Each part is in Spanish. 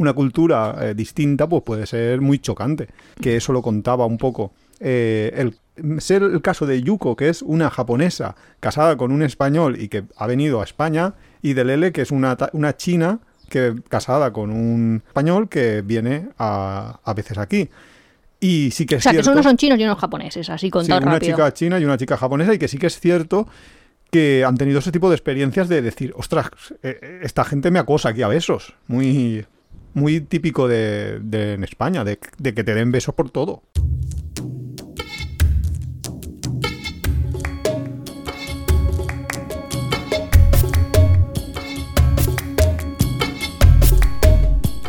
una cultura eh, distinta, pues puede ser muy chocante. Que eso lo contaba un poco. eh, el ser el caso de Yuko, que es una japonesa casada con un español y que ha venido a España, y de Lele, que es una, una china que casada con un español que viene a, a veces aquí. Y sí que O es sea, que cierto, unos son chinos y unos japoneses, así sí, contado una rápido. chica china y una chica japonesa, y que sí que es cierto que han tenido ese tipo de experiencias de decir, ostras, eh, esta gente me acosa aquí a besos. Muy, muy típico de, de- en España, de, de que te den besos por todo.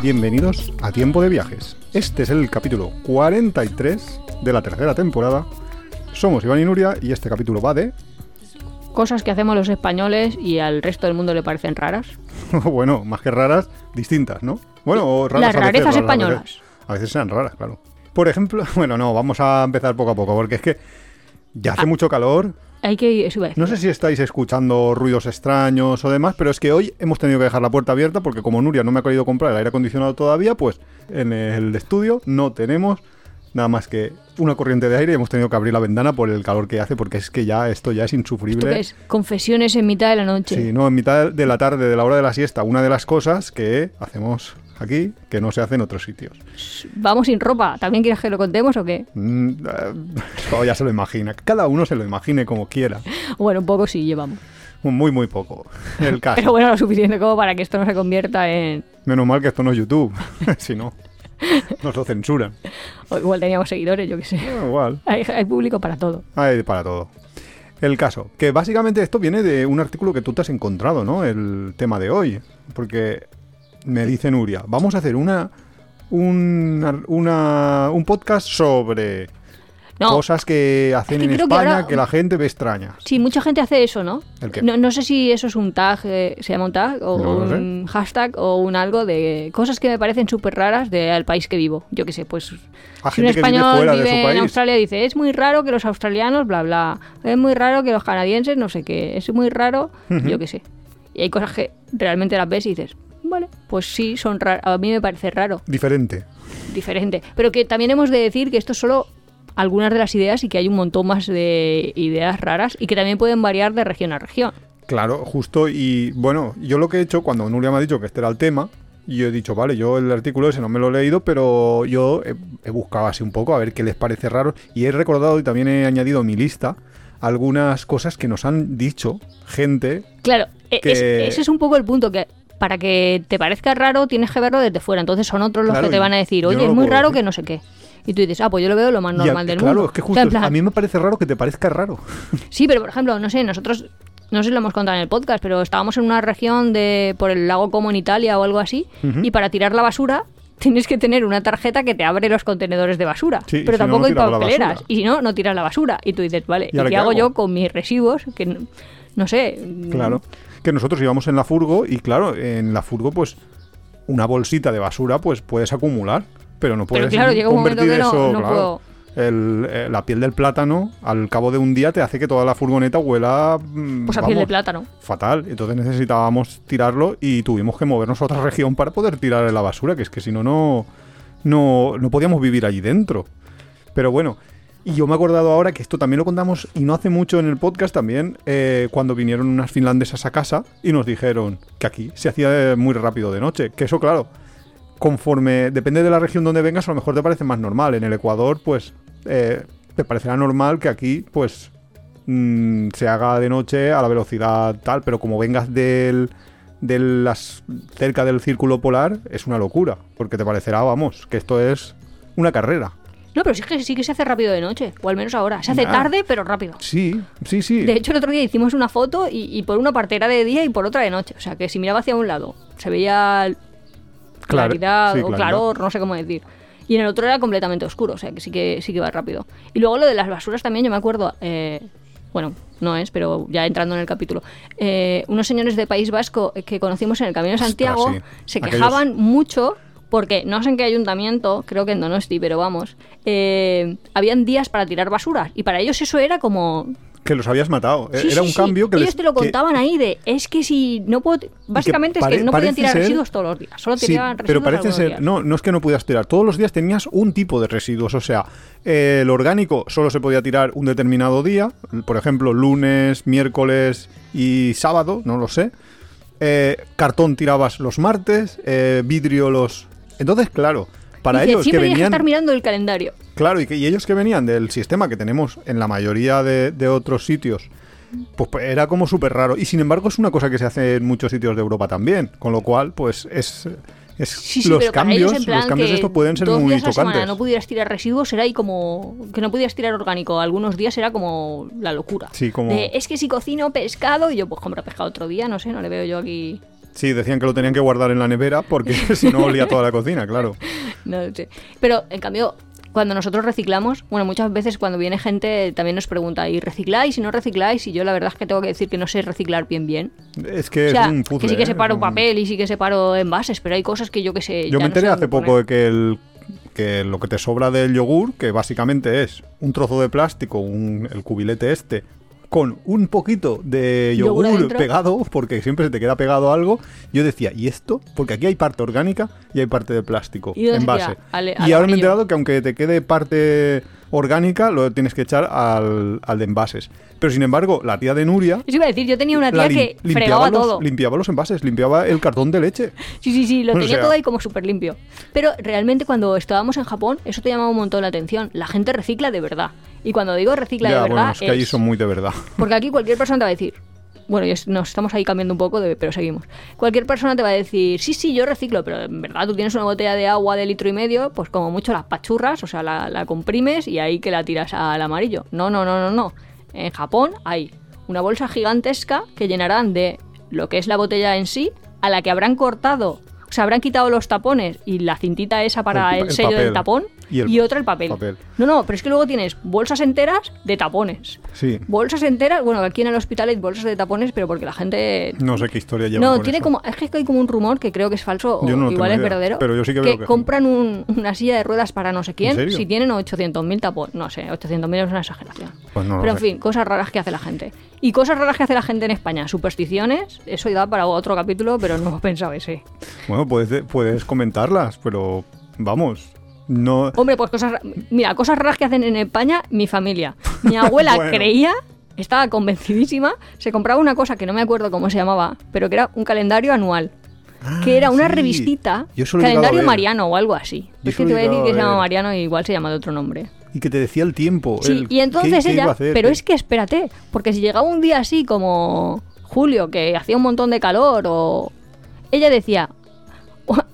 Bienvenidos a Tiempo de Viajes. Este es el capítulo 43 de la tercera temporada. Somos Iván y Nuria y este capítulo va de... Cosas que hacemos los españoles y al resto del mundo le parecen raras. bueno, más que raras, distintas, ¿no? Bueno, o raras Las a veces, rarezas raras a españolas. veces. A veces sean raras, claro. Por ejemplo, bueno, no, vamos a empezar poco a poco, porque es que ya Ah. hace mucho calor. Hay que decir. No sé si estáis escuchando ruidos extraños o demás, pero es que hoy hemos tenido que dejar la puerta abierta porque como Nuria no me ha querido comprar el aire acondicionado todavía, pues en el estudio no tenemos nada más que una corriente de aire y hemos tenido que abrir la ventana por el calor que hace porque es que ya esto ya es insufrible. ¿Esto qué es? Confesiones en mitad de la noche. Sí, no, en mitad de la tarde, de la hora de la siesta, una de las cosas que hacemos aquí que no se hace en otros sitios. Vamos sin ropa. ¿También quieres que lo contemos o qué? Mm, eh, ya se lo imagina. Cada uno se lo imagine como quiera. Bueno, un poco sí llevamos. Muy, muy poco. El caso. Pero bueno, lo suficiente como para que esto no se convierta en... Menos mal que esto no es YouTube. si no, nos lo censuran. o igual teníamos seguidores, yo qué sé. Bueno, igual. Hay, hay público para todo. Hay para todo. El caso, que básicamente esto viene de un artículo que tú te has encontrado, ¿no? El tema de hoy. Porque me dice Nuria, vamos a hacer una, una, una- un podcast sobre No, cosas que hacen que en que España ahora- que la gente ve extrañas. sí, mucha gente hace eso, ¿no? ¿El qué? No, no sé si eso es un tag, eh, se llama un tag, o No un hashtag, o un algo de cosas que me parecen súper raras del país que vivo. Yo qué sé, pues... A Si un vive español vive en país. Australia dice, es muy raro que los australianos, bla, bla. Es muy raro que los canadienses, no sé qué. Es muy raro, yo qué sé. Y hay cosas que realmente las ves y dices, vale, pues sí, son raras. A mí me parece raro, Diferente. diferente. Pero que también hemos de decir que esto es solo algunas de las ideas y que hay un montón más de ideas raras y que también pueden variar de región a región. Claro, justo. Y bueno, yo lo que he hecho cuando Nuria me ha dicho que este era el tema, y yo he dicho, vale, yo el artículo ese no me lo he leído, pero yo he, he buscado así un poco a ver qué les parece raro. Y he recordado y también he añadido a mi lista algunas cosas que nos han dicho gente. Claro, e- Que- es- ese es un poco el punto que para que te parezca raro tienes que verlo desde fuera. Entonces son otros los Claro, que te van a decir, oye, no es muy raro decir. que no sé qué. Y tú dices, ah, pues yo lo veo lo más a- normal del claro, mundo. es que O justo sea, plan, a mí me parece raro que te parezca raro. Sí, pero por ejemplo, no sé, nosotros, no sé si lo hemos contado en el podcast, pero estábamos en una región de por el lago como en Italia o algo así, y para tirar la basura tienes que tener una tarjeta que te abre los contenedores de basura. Sí, pero si tampoco no hay papeleras. Y si no, no tiras la basura. Y tú dices, vale, ¿Y ¿y, ahora qué hago hago? yo con mis residuos? Que no, no sé. Claro. Que nosotros íbamos en la furgo y claro, en la furgo pues una bolsita de basura pues puedes acumular, pero no puedes claro, llega un momento que no- eso, no claro. puedo. El- eh, la piel del plátano al cabo de un día te hace que toda la furgoneta huela mm, Pues a piel de plátano. fatal. Entonces necesitábamos tirarlo y tuvimos que movernos a otra región para poder tirar la basura, que es que si no, no, no, no podíamos vivir allí dentro. Pero bueno, y yo me he acordado ahora que esto también lo contamos y no hace mucho en el podcast también, eh, cuando vinieron unas finlandesas a casa y nos dijeron que aquí se hacía muy rápido de noche. Que eso, claro, conforme, depende de la región donde vengas, a lo mejor te parece más normal. En el Ecuador, pues, eh, te parecerá normal que aquí, pues, mm, se haga de noche a la velocidad tal, pero como vengas del, de las cerca del círculo polar, es una locura, porque te parecerá, vamos, que esto es una carrera. No, pero sí que, sí que se hace rápido de noche, o al menos ahora. Se hace Nah. tarde, pero rápido. Sí, sí, sí. De hecho, el otro día hicimos una foto y, y por una parte era de día y por otra de noche. O sea, que si miraba hacia un lado se veía Clar- claridad sí, o claridad. claror, no sé cómo decir. Y en el otro era completamente oscuro, o sea, que sí que sí que va rápido. Y luego lo de las basuras también, yo me acuerdo, eh, bueno, no es, pero ya entrando en el capítulo, eh, unos señores de País Vasco que conocimos en el Camino de Ostras, Santiago sí. se Aquellos- quejaban mucho porque no sé en qué ayuntamiento, creo que en Donosti, pero vamos, eh, habían días para tirar basuras y para ellos eso era como que los habías matado. Sí, Era sí, un cambio que Ellos les- te lo que- contaban ahí de, es que si no puedo... Básicamente es pare- que no podían tirar ser- residuos todos los días, solo tiraban residuos pero parece ser, días. no, no es que no pudieras tirar, todos los días tenías un tipo de residuos, o sea, eh, el orgánico solo se podía tirar un determinado día, por ejemplo, lunes, miércoles y sábado, no lo sé. Eh, cartón tirabas los martes, eh, vidrio los... Entonces, claro, para Dice, ellos que siempre tienes que venían... estar mirando el calendario. Claro, y, que, y ellos que venían del sistema que tenemos en la mayoría de, de otros sitios, pues, pues, era como súper raro. Y sin embargo es una cosa que se hace en muchos sitios de Europa también, con lo cual pues es... es Sí, sí, los cambios, los cambios de que esto pueden ser muy días semana tocantes. no pudieras tirar residuos era ahí como que no pudieras tirar orgánico algunos días era como la locura Sí, como- De, es que si cocino pescado y yo pues compro pescado otro día no sé no le veo yo aquí Sí, decían que lo tenían que guardar en la nevera porque si no olía toda la cocina, claro. no sé pero en cambio cuando nosotros reciclamos, bueno, muchas veces cuando viene gente también nos pregunta, ¿y recicláis y no recicláis? Y yo la verdad es que tengo que decir que no sé reciclar bien bien. Es que o sea, es un puzzle. que sí que ¿eh? separo papel y sí que separo envases, pero hay cosas que yo que sé. Yo me no enteré sé hace poco de que, el, que lo que te sobra del yogur, que básicamente es un trozo de plástico, un- el cubilete este, con un poquito de Yogur pegado, porque siempre se te queda pegado algo. Yo decía, ¿y esto? Porque aquí hay parte orgánica y hay parte de plástico, ¿Y en base. y ahora me he enterado que aunque te quede parte orgánica, lo tienes que echar al, al de envases. Pero sin embargo, la tía de Nuria... Eso iba a decir, yo tenía una tía lim- que fregaba los, todo. limpiaba los envases, limpiaba el cartón de leche. Sí, sí, sí, lo O tenía sea- todo ahí como súper limpio. Pero realmente cuando estábamos en Japón, eso te llamaba un montón la atención. La gente recicla de verdad. Y cuando digo recicla ya, de verdad, bueno, es que allí son muy de verdad. Porque aquí cualquier persona te va a decir, bueno, nos estamos ahí cambiando un poco, de, pero seguimos. Cualquier persona te va a decir, sí, sí, yo reciclo, pero en verdad tú tienes una botella de agua de litro y medio, pues como mucho las pachurras, o sea, la, la comprimes y ahí que la tiras al amarillo. No, no, no, no, no. En Japón hay una bolsa gigantesca que llenarán de lo que es la botella en sí, a la que habrán cortado, o sea, habrán quitado los tapones y la cintita esa para El el, pa- el sello del tapón Y y, el otra el papel. papel. No, no, pero es que luego tienes bolsas enteras de tapones. Sí. Bolsas enteras, bueno, aquí en el hospital hay bolsas de tapones, pero porque la gente... No sé qué historia lleva. No, tiene eso. como... Es que hay como un rumor que creo que es falso o Yo no lo igual es idea, verdadero. pero yo sí que veo que- compran un- una silla de ruedas para no sé quién si tienen 800.000 tapones. No sé, 800.000 es una exageración. Pues no pero en sé. fin, cosas raras que hace la gente. Y cosas raras que hace la gente en España. Supersticiones, eso da para otro capítulo, pero no hemos pensado ese. Bueno, puedes, puedes comentarlas, pero vamos. No. Hombre, pues cosas... ra- Mira, cosas raras que hacen en España, mi familia. Mi abuela Bueno. creía, estaba convencidísima, se compraba una cosa que no me acuerdo cómo se llamaba, pero que era un calendario anual. que era una Ah, sí. revistita, calendario mariano o algo así. Yo es que te voy a decir que se llama. Mariano y igual se llama de otro nombre. Y que te decía el tiempo. Sí, el- y entonces ¿qué- qué iba ella, a hacer? pero ¿Qué- es que espérate, porque si llegaba un día así como julio, que hacía un montón de calor, o ella decía,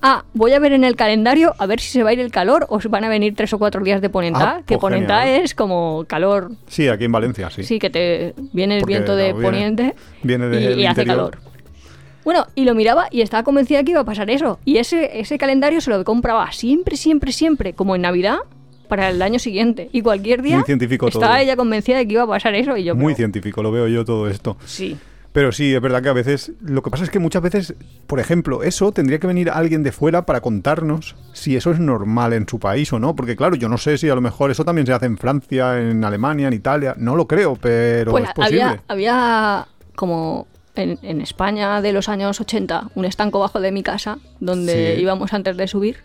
ah, voy a ver en el calendario a ver si se va a ir el calor o si van a venir tres o cuatro días de ponentá, Ah, que pues ponentá genial. es como calor, Sí, aquí en Valencia, sí. sí, que te viene el Porque, viento de viene- poniente viene y- del y, hace calor. Bueno, y lo miraba y estaba convencida que iba a pasar eso. Y ese, ese calendario se lo compraba siempre, siempre, siempre, como en Navidad, para el año siguiente. Y cualquier día Muy científico estaba todo. ella convencida de que iba a pasar eso y yo... Muy pero- científico, lo veo yo todo esto. Sí. Pero sí, es verdad que a veces. Lo que pasa es que muchas veces, por ejemplo, eso tendría que venir alguien de fuera para contarnos si eso es normal en su país o no. Porque, claro, yo no sé si a lo mejor eso también se hace en Francia, en Alemania, en Italia. No lo creo, pero Pues es posible. había, había como en, en España de los años 80 un estanco bajo de mi casa donde Sí. íbamos antes de subir.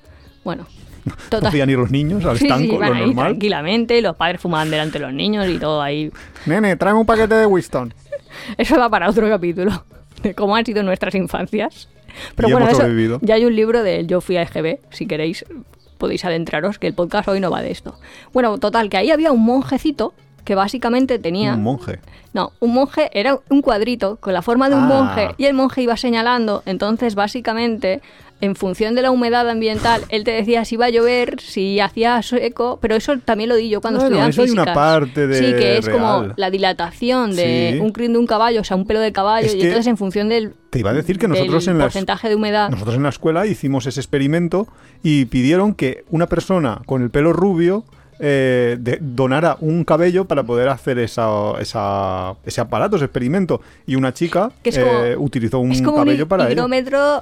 Bueno, No total. podían ir los niños al Sí, sí, estanco, iban lo normal. tranquilamente, los padres fumaban delante de los niños y todo ahí. Nene, tráeme un paquete de Winston. Eso da para otro capítulo de cómo han sido nuestras infancias. Pero Y bueno, hemos eso, ya hay un libro de Yo fui a EGB, si queréis podéis adentraros, que el podcast hoy no va de esto. Bueno, total, que ahí había un monjecito que básicamente tenía... Un monje. No, un monje era un cuadrito con la forma de un Ah. monje y el monje iba señalando, entonces básicamente en función de la humedad ambiental, él te decía si iba a llover, si hacía seco, pero eso también lo di yo cuando Bueno, estudiaba eso hay una parte de Sí, que es como la dilatación de Sí. un crin de un caballo, o sea, un pelo de caballo, Es y entonces en función del, Te iba a decir que nosotros en las porcentaje de humedad... Nosotros en la escuela hicimos ese experimento y pidieron que una persona con el pelo rubio eh, de- donara un cabello para poder hacer esa, esa- ese aparato, ese experimento. Y una chica Que es como- eh, utilizó un es como cabello un para ello.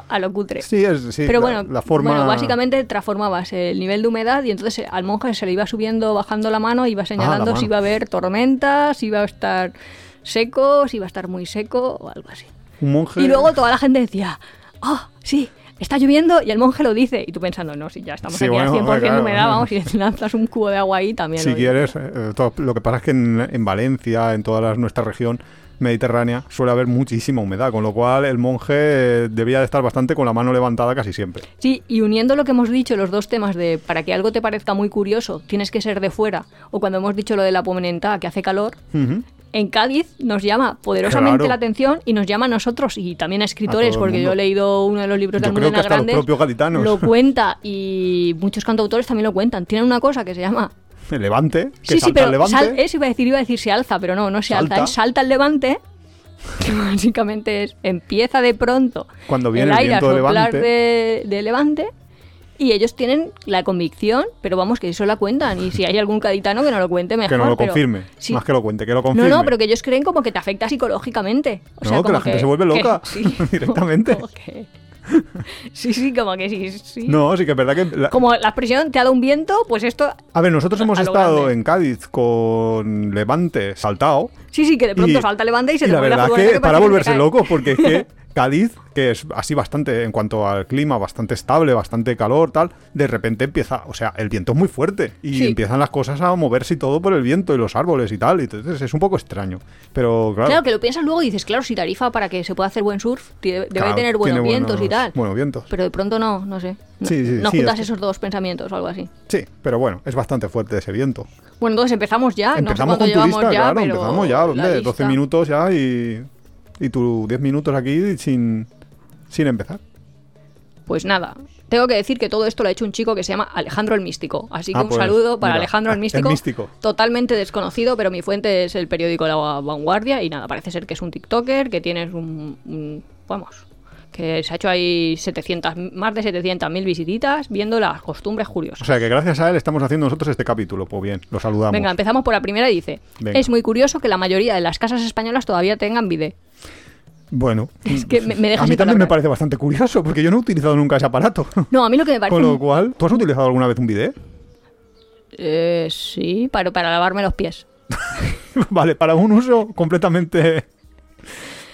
a lo cutre. Sí, es, sí, Pero la- bueno, la forma... bueno, básicamente transformabas el nivel de humedad y entonces al monje se le iba subiendo, bajando la mano, iba señalando Ah, mano. si iba a haber tormentas, si iba a estar seco, si iba a estar muy seco o algo así. Un monje... Y luego toda la gente decía, oh, sí, está lloviendo y el monje lo dice. Y tú pensando, no, si ya estamos Sí, aquí bueno, al 100% de claro. humedad, vamos, y lanzas un cubo de agua ahí también. Si lo quieres, eh, todo- lo que pasa es que en, en Valencia, en toda la- nuestra región mediterránea, suele haber muchísima humedad, con lo cual el monje eh, debía de estar bastante con la mano levantada casi siempre. Sí, y uniendo lo que hemos dicho, los dos temas de para que algo te parezca muy curioso, tienes que ser de fuera, o cuando hemos dicho lo de la pomenenta, que hace calor. En Cádiz nos llama poderosamente Claro. la atención y nos llama a nosotros y también a escritores, porque yo he leído uno de los libros de Almudena que hasta los Grandes, propios gaditanos. lo cuenta y muchos cantautores también lo cuentan. Tienen una cosa que se llama... El levante, que Sí, sí, salta pero el levante. sal- eso iba a decir, iba a decir se alza, pero no, no se alza, Salta. es salta el levante, que básicamente es, empieza de pronto Cuando viene el aire a viento de soplar levante. de, de levante y ellos tienen la convicción, pero vamos, que eso la cuentan. Y si hay algún caditano que no lo cuente, mejor. que no lo pero- confirme. sí. Más que lo cuente, que lo No, confirme. no, pero que ellos creen como que te afecta psicológicamente. O sea, No, que como la gente se vuelve loca, directamente. como que- Sí, sí, como que sí, sí. No, sí que es verdad que... la- Como la expresión te ha dado un viento, pues esto. A ver, nosotros hemos a estado en Cádiz con Levante saltado. Sí, sí, que de pronto Y- salta levante y se y te la verdad que para volverse loco, porque es que Cádiz, que es así bastante en cuanto al clima, bastante estable, bastante calor, tal, de repente empieza, o sea, el viento es muy fuerte y Sí. empiezan las cosas a moverse y todo por el viento y los árboles y tal, y entonces es un poco extraño. Pero claro, Claro, que lo piensas luego y dices, claro, si Tarifa para que se pueda hacer buen surf debe claro, tener buenos vientos y tal. Buenos vientos. Pero de pronto no, no sé. No, Sí, sí, no sí, juntas es esos dos pensamientos o algo así. Sí, pero bueno, es bastante fuerte ese viento. Bueno, entonces empezamos ya. Empezamos no sé con llevamos ya, claro, pero empezamos ya, hombre, 12 lista- minutos ya y, y tú 10 minutos aquí sin, sin empezar. Pues nada, tengo que decir que todo esto lo ha hecho un chico que se llama Alejandro el Místico. Así que Ah, un pues, saludo para mira, Alejandro el el Místico, Místico. Totalmente desconocido, pero mi fuente es el periódico La Vanguardia y nada, parece ser que es un TikToker, que tienes un, un- vamos, que se ha hecho ahí 700, más de 700.000 visititas viendo las costumbres O curiosas. sea que gracias a él estamos haciendo nosotros este capítulo. Pues bien, lo saludamos. Venga, empezamos por la primera y dice, Venga. es muy curioso que la mayoría de las casas españolas todavía tengan bidet. Bueno, Es que me- me deja a mí también me parece bastante curioso porque yo no he utilizado nunca ese aparato. No, a mí lo que me parece... Con lo cual, ¿tú has utilizado alguna vez un bidet? Eh, sí, para, para lavarme los pies. vale, para un uso completamente...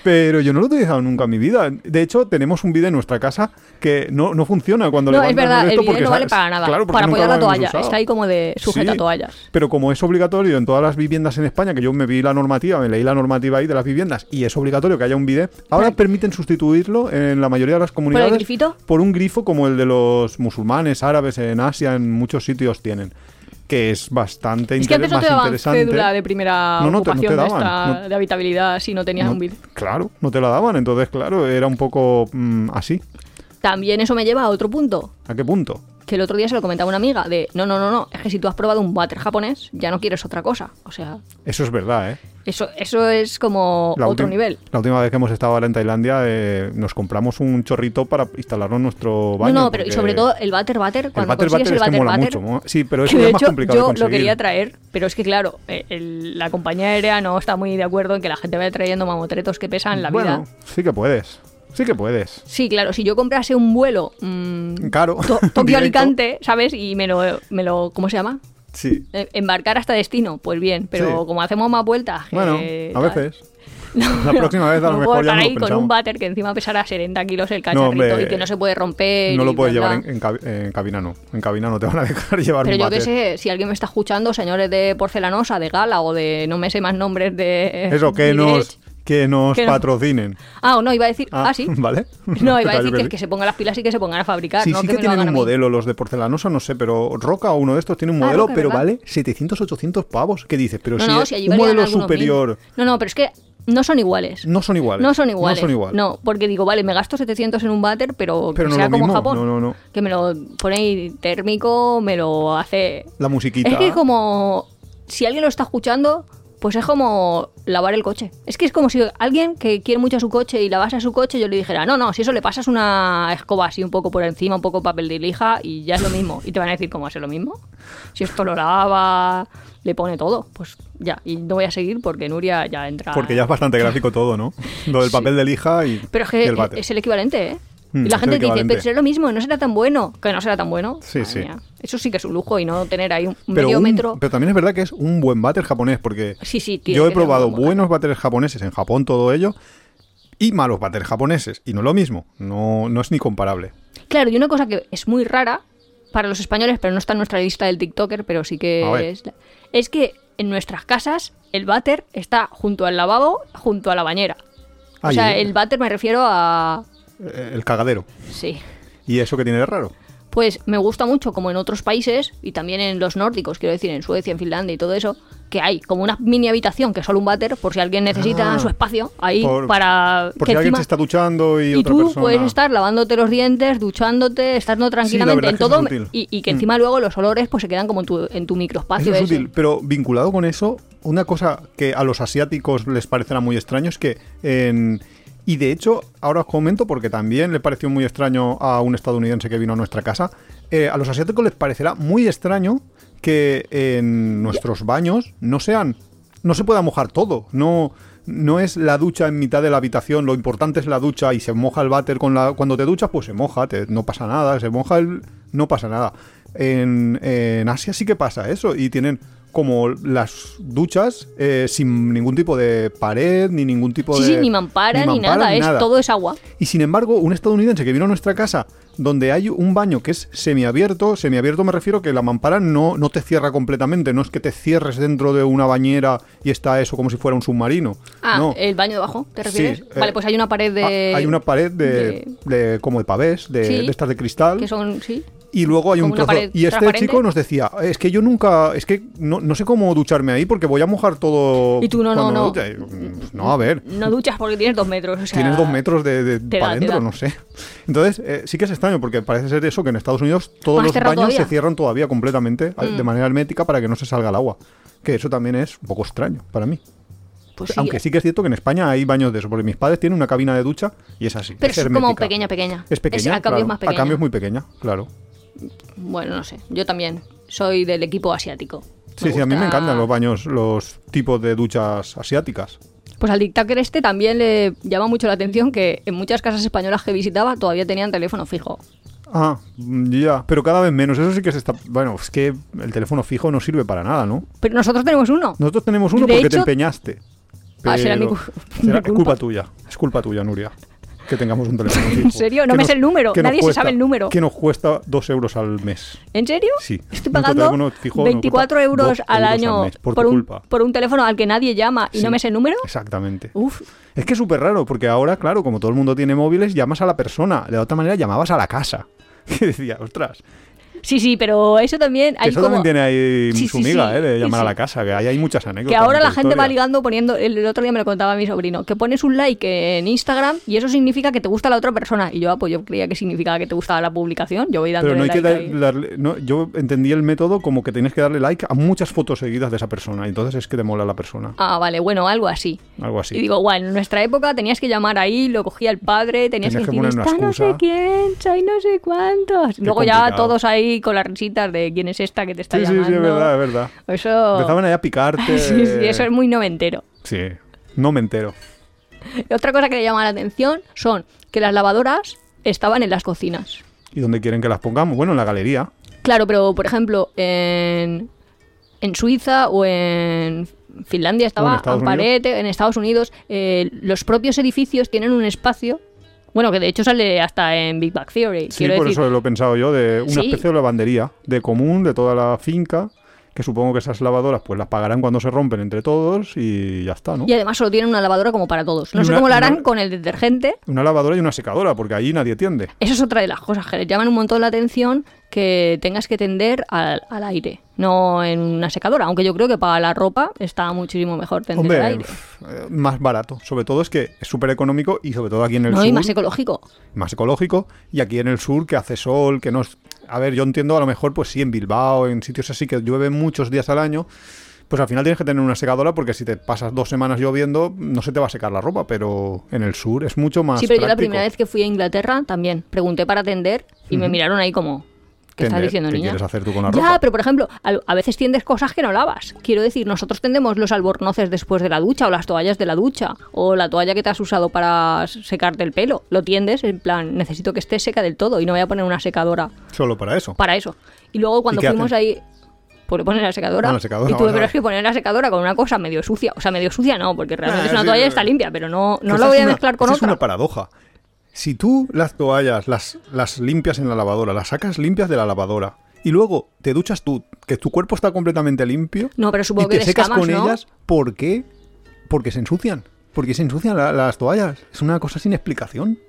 Pero yo no lo he utilizado nunca en mi vida. De hecho, tenemos un bidet en nuestra casa que no, no funciona cuando No, es verdad, el esto porque no vale para nada. Claro, para apoyar la toalla. usado. Está ahí como de sujeta Sí, toallas. Pero como es obligatorio en todas las viviendas en España, que yo me vi la normativa, me leí la normativa ahí de las viviendas, y es obligatorio que haya un bidet, ahora permiten sustituirlo en la mayoría de las comunidades grifito? por un grifo como el de los musulmanes, árabes en Asia, en muchos sitios tienen. Que es bastante Es que antes no te daban interesante. cédula de primera No, no te- no te ocupación de, daban, esta- de habitabilidad si no tenías un bidet. Claro, no te la daban, entonces, claro, era un poco mm, así. También eso me lleva a otro punto. ¿A qué punto? Que el otro día se lo comentaba una amiga de, no, no, no, no, es que si tú has probado un water japonés, ya no quieres otra cosa. O sea, Eso es verdad, ¿eh? Eso, eso es como La otro nivel. La última vez que hemos estado en Tailandia eh, nos compramos un chorrito para instalarlo en nuestro baño. no, no, pero y sobre todo el water water, cuando el butter consigues el es que butter, mucho. Sí, pero eso es más hecho complicado de yo lo quería traer, pero es que claro, eh, el- la compañía aérea no está muy de acuerdo en que la gente vaya trayendo mamotretos que pesan la bueno, vida. sí que puedes. Sí que puedes. Sí, claro, si yo comprase un vuelo mm. To- directo. Tokio-Alicante, ¿sabes? Y me lo, me lo, ¿cómo se llama? Sí. Eh, Embarcar hasta destino, pues bien, pero Sí. como hacemos más vueltas... Bueno, a tal, veces. La próxima vez a lo no mejor puedo ya no lo ahí con un váter que encima pesará 70 kilos el cacharrito hombre, y que no se puede romper. No lo puedes llevar en, en cabi- en cabina, no. En cabina no te van a dejar llevar Pero un yo qué sé, si alguien me está escuchando, señores de porcelanosa, de gala o de no me sé más nombres de... Eso, que nos, que nos que no- patrocinen. Ah, no, iba a decir... Ah, sí. ¿Vale? No, iba a decir que, se pongan las pilas y que se pongan a fabricar, Sí, no sí que, tienen un modelo, los de porcelanosa, no sé, pero Roca, uno de estos, tiene un Ah, modelo, Roca, pero ¿verdad? vale 700, 800 pavos. ¿Qué dices? Pero No, si no, es si allí un modelo mil. superior No, no, pero es que no son iguales. no son iguales. No son iguales. No son iguales. No, porque digo, vale, me gasto 700 en un váter, pero, Pero que no sea como mismo. Japón. No, no, no. Que me lo pone térmico, me lo hace... La musiquita. Es que como... Si alguien lo está escuchando, pues es como lavar el coche. Es que es como si alguien que quiere mucho su coche y lavase su coche, yo le dijera, no, no, si eso le pasas una escoba así un poco por encima, un poco papel de lija y ya es lo mismo. Y te van a decir, ¿cómo es lo mismo? Si esto lo lava, le pone todo, pues ya. Y no voy a seguir porque Nuria ya entra. Porque ya es bastante gráfico todo, ¿no? Lo del Sí. papel de lija y, Pero es y que el váter. es el equivalente, ¿eh? Mm, y la gente te dice, pero será lo mismo, no será tan bueno. Que no será tan bueno. Sí, Madre sí. mía. Eso sí que es un lujo y no tener ahí un pero, medio un- metro. pero también es verdad que es un buen váter japonés, porque Sí, sí, yo he probado buenos váteres japoneses en Japón, todo ello, y malos váteres japoneses, y no es lo mismo, no, no es ni comparable. Claro, y una cosa que es muy rara para los españoles, pero no está en nuestra lista del TikToker, pero sí que es, es que en nuestras casas el váter está junto al lavabo, junto a la bañera. O sea, eh, el váter me refiero a... eh, el cagadero. Sí. ¿Y eso que tiene de raro? Pues me gusta mucho, como en otros países, y también en los nórdicos, quiero decir, en Suecia, en Finlandia y todo eso, que hay como una mini habitación que es solo un váter, por si alguien necesita Ah. su espacio ahí Por- para Por que si alguien encima- se está duchando y, y otra tú persona... puedes estar lavándote los dientes, duchándote, estando tranquilamente en todo y, y que Mm. encima luego los olores pues se quedan como en tu, en tu microespacio. Eso es útil, pero vinculado con eso, una cosa que a los asiáticos les parecerá muy extraño es que en... Y de hecho, ahora os comento porque también le pareció muy extraño a un estadounidense que vino a nuestra casa. eh, a los asiáticos les parecerá muy extraño que en nuestros baños no sean. No se pueda mojar todo. No, no es la ducha en mitad de la habitación. Lo importante es la ducha y se moja el váter con la. Cuando te duchas, pues se moja, no pasa nada. Se moja el. No pasa nada. En Asia sí que pasa eso. Y tienen como las duchas eh, sin ningún tipo de pared, ni ningún tipo Sí, de. sí, ni mampara ni, mampara, nada, ni es todo es agua. y sin embargo, un estadounidense que vino a nuestra casa, donde hay un baño que es semiabierto, semiabierto me refiero que la mampara no, no te cierra completamente, no es que te cierres dentro de una bañera y está eso como si fuera un submarino. Ah, no. el baño de abajo, ¿te refieres? Sí, vale, eh, pues hay una pared de... Ah, hay una pared de, de- como de pavés, de, Sí. de estas de cristal. Que son, sí. Y luego hay un trozo. Y este chico nos decía, es que yo nunca, es que no, no sé cómo ducharme ahí porque voy a mojar todo. Y tú, no, no, no. duche". Pues No, a ver. No duchas porque tienes dos metros. o sea, Tienes dos metros de, de para adentro, no sé. Entonces, eh, sí que es extraño, porque parece ser eso, que en Estados Unidos todos ¿Más los baños todavía? se cierran todavía completamente, a- Mm. de manera hermética, para que no se salga el agua. Que eso también es un poco extraño para mí. Pues sí, Aunque sí que es cierto que en España hay baños de eso, porque mis padres tienen una cabina de ducha y es así. Pero es como pequeña, pequeña. Es pequeña. a cambio es más pequeña. A cambio es muy pequeña, claro. Bueno, no sé. Yo también soy del equipo asiático. Sí, sí, a mí me encantan los baños, los tipos de duchas asiáticas. Pues al dictator este también le llama mucho la atención que en muchas casas españolas que visitaba todavía tenían teléfono fijo. Ah, ya, pero cada vez menos. Eso sí que se está. Bueno, es que el teléfono fijo no sirve para nada, ¿no? Pero nosotros tenemos uno. Nosotros tenemos uno De porque te empeñaste. Ah, será mi cu- será- mi es culpa. tuya. Es culpa tuya, Nuria. Que tengamos un teléfono fijo. ¿En serio? No me sé el número. Nadie se sabe el número. Que nos cuesta dos euros al mes. ¿En serio? Sí. Estoy pagando fijo nos 24 cuesta euros al euros año mes, por, por, un, culpa. por un teléfono al que nadie llama y Sí. no me sé el número. Exactamente. Uf, Es que es súper raro, porque ahora, claro, como todo el mundo tiene móviles, llamas a la persona. De otra manera, llamabas a la casa. Que decía, ostras, sí, sí, pero eso también hay eso como... también tiene ahí Sí, su sí, miga, sí, ¿eh? De llamar a la casa, que ahí hay muchas anécdotas. Que ahora la gente va ligando poniendo, el otro día me lo contaba mi sobrino, que pones un like en Instagram y eso significa que te gusta la otra persona. Y yo, ah, pues yo creía que significaba que te gustaba la publicación, yo voy dándole Pero no hay que dar- ahí. darle. No, yo entendí el método como que tienes que darle like a muchas fotos seguidas de esa persona. Y entonces es que te mola la persona. Ah, vale, bueno, algo así. Algo así. Y digo, bueno, en nuestra época tenías que llamar ahí, lo cogía el padre, tenías, Tenías que que decir, está no sé excusa". quién, soy no sé cuántos. Luego ya todos ahí con las risitas de quién es esta que te está sí, sí, llamando. sí, es verdad, es verdad. Eso... Empezaban ahí a picarte. sí, sí, eso es muy noventero. Sí, no me entero. Otra cosa que le llama la atención son que las lavadoras estaban en las cocinas. ¿Y dónde quieren que las pongamos? Bueno, en la galería. Claro, pero por ejemplo, en, en Suiza o en Finlandia estaba en Estados Amparete, en Estados Unidos, eh, los propios edificios tienen un espacio. Bueno, que de hecho sale hasta en Big Bang Theory. Sí, por decir. eso lo he pensado yo, de una Sí. especie de lavandería, de común, de toda la finca, que supongo que esas lavadoras pues las pagarán cuando se rompen entre todos y ya está, ¿no? Y además solo tienen una lavadora como para todos. No Y sé una- cómo lo harán una- con el detergente. Una lavadora y una secadora, porque allí nadie tiende. Eso es otra de las cosas que les llaman un montón la atención que tengas que tender al, al aire, no en una secadora. Aunque yo creo que para la ropa está muchísimo mejor tender Hombre, al aire. eh, más barato. Sobre todo es que es súper económico y sobre todo aquí en el No, sur. y más ecológico. más ecológico. Y aquí en el sur que hace sol, que no es... A ver, yo entiendo a lo mejor, pues sí, en Bilbao, en sitios así que llueve muchos días al año, Pues al final tienes que tener una secadora porque si te pasas dos semanas lloviendo no se te va a secar la ropa, pero en el sur es mucho más Sí, pero yo la primera vez que fui a Inglaterra también pregunté para atender y me miraron ahí como, ¿qué estás diciendo, ¿qué niña? quieres hacer tú con la ya, ropa? pero por ejemplo, a, a veces tiendes cosas que no lavas. Quiero decir, nosotros tendemos los albornoces después de la ducha o las toallas de la ducha o la toalla que te has usado para secarte el pelo. Lo tiendes en plan, necesito que esté seca del todo y no voy a poner una secadora Solo para eso. para eso. Y luego cuando fuimos hacen? ahí, pues le pones la secadora. Ah, la secadora, y tuve pero es que poner la secadora con una cosa medio sucia. O sea, medio sucia no, porque realmente Ah, es una sí, toalla y está limpia, pero no, no la voy a una- mezclar con otra. Es una paradoja. Si tú las toallas las, las limpias en la lavadora, las sacas limpias de la lavadora y luego te duchas tú, que tu cuerpo está completamente limpio No, pero y te que secas descamas, con ¿no? ellas, ¿por qué? Porque se ensucian. Porque se ensucian la- las toallas. Es una cosa sin explicación.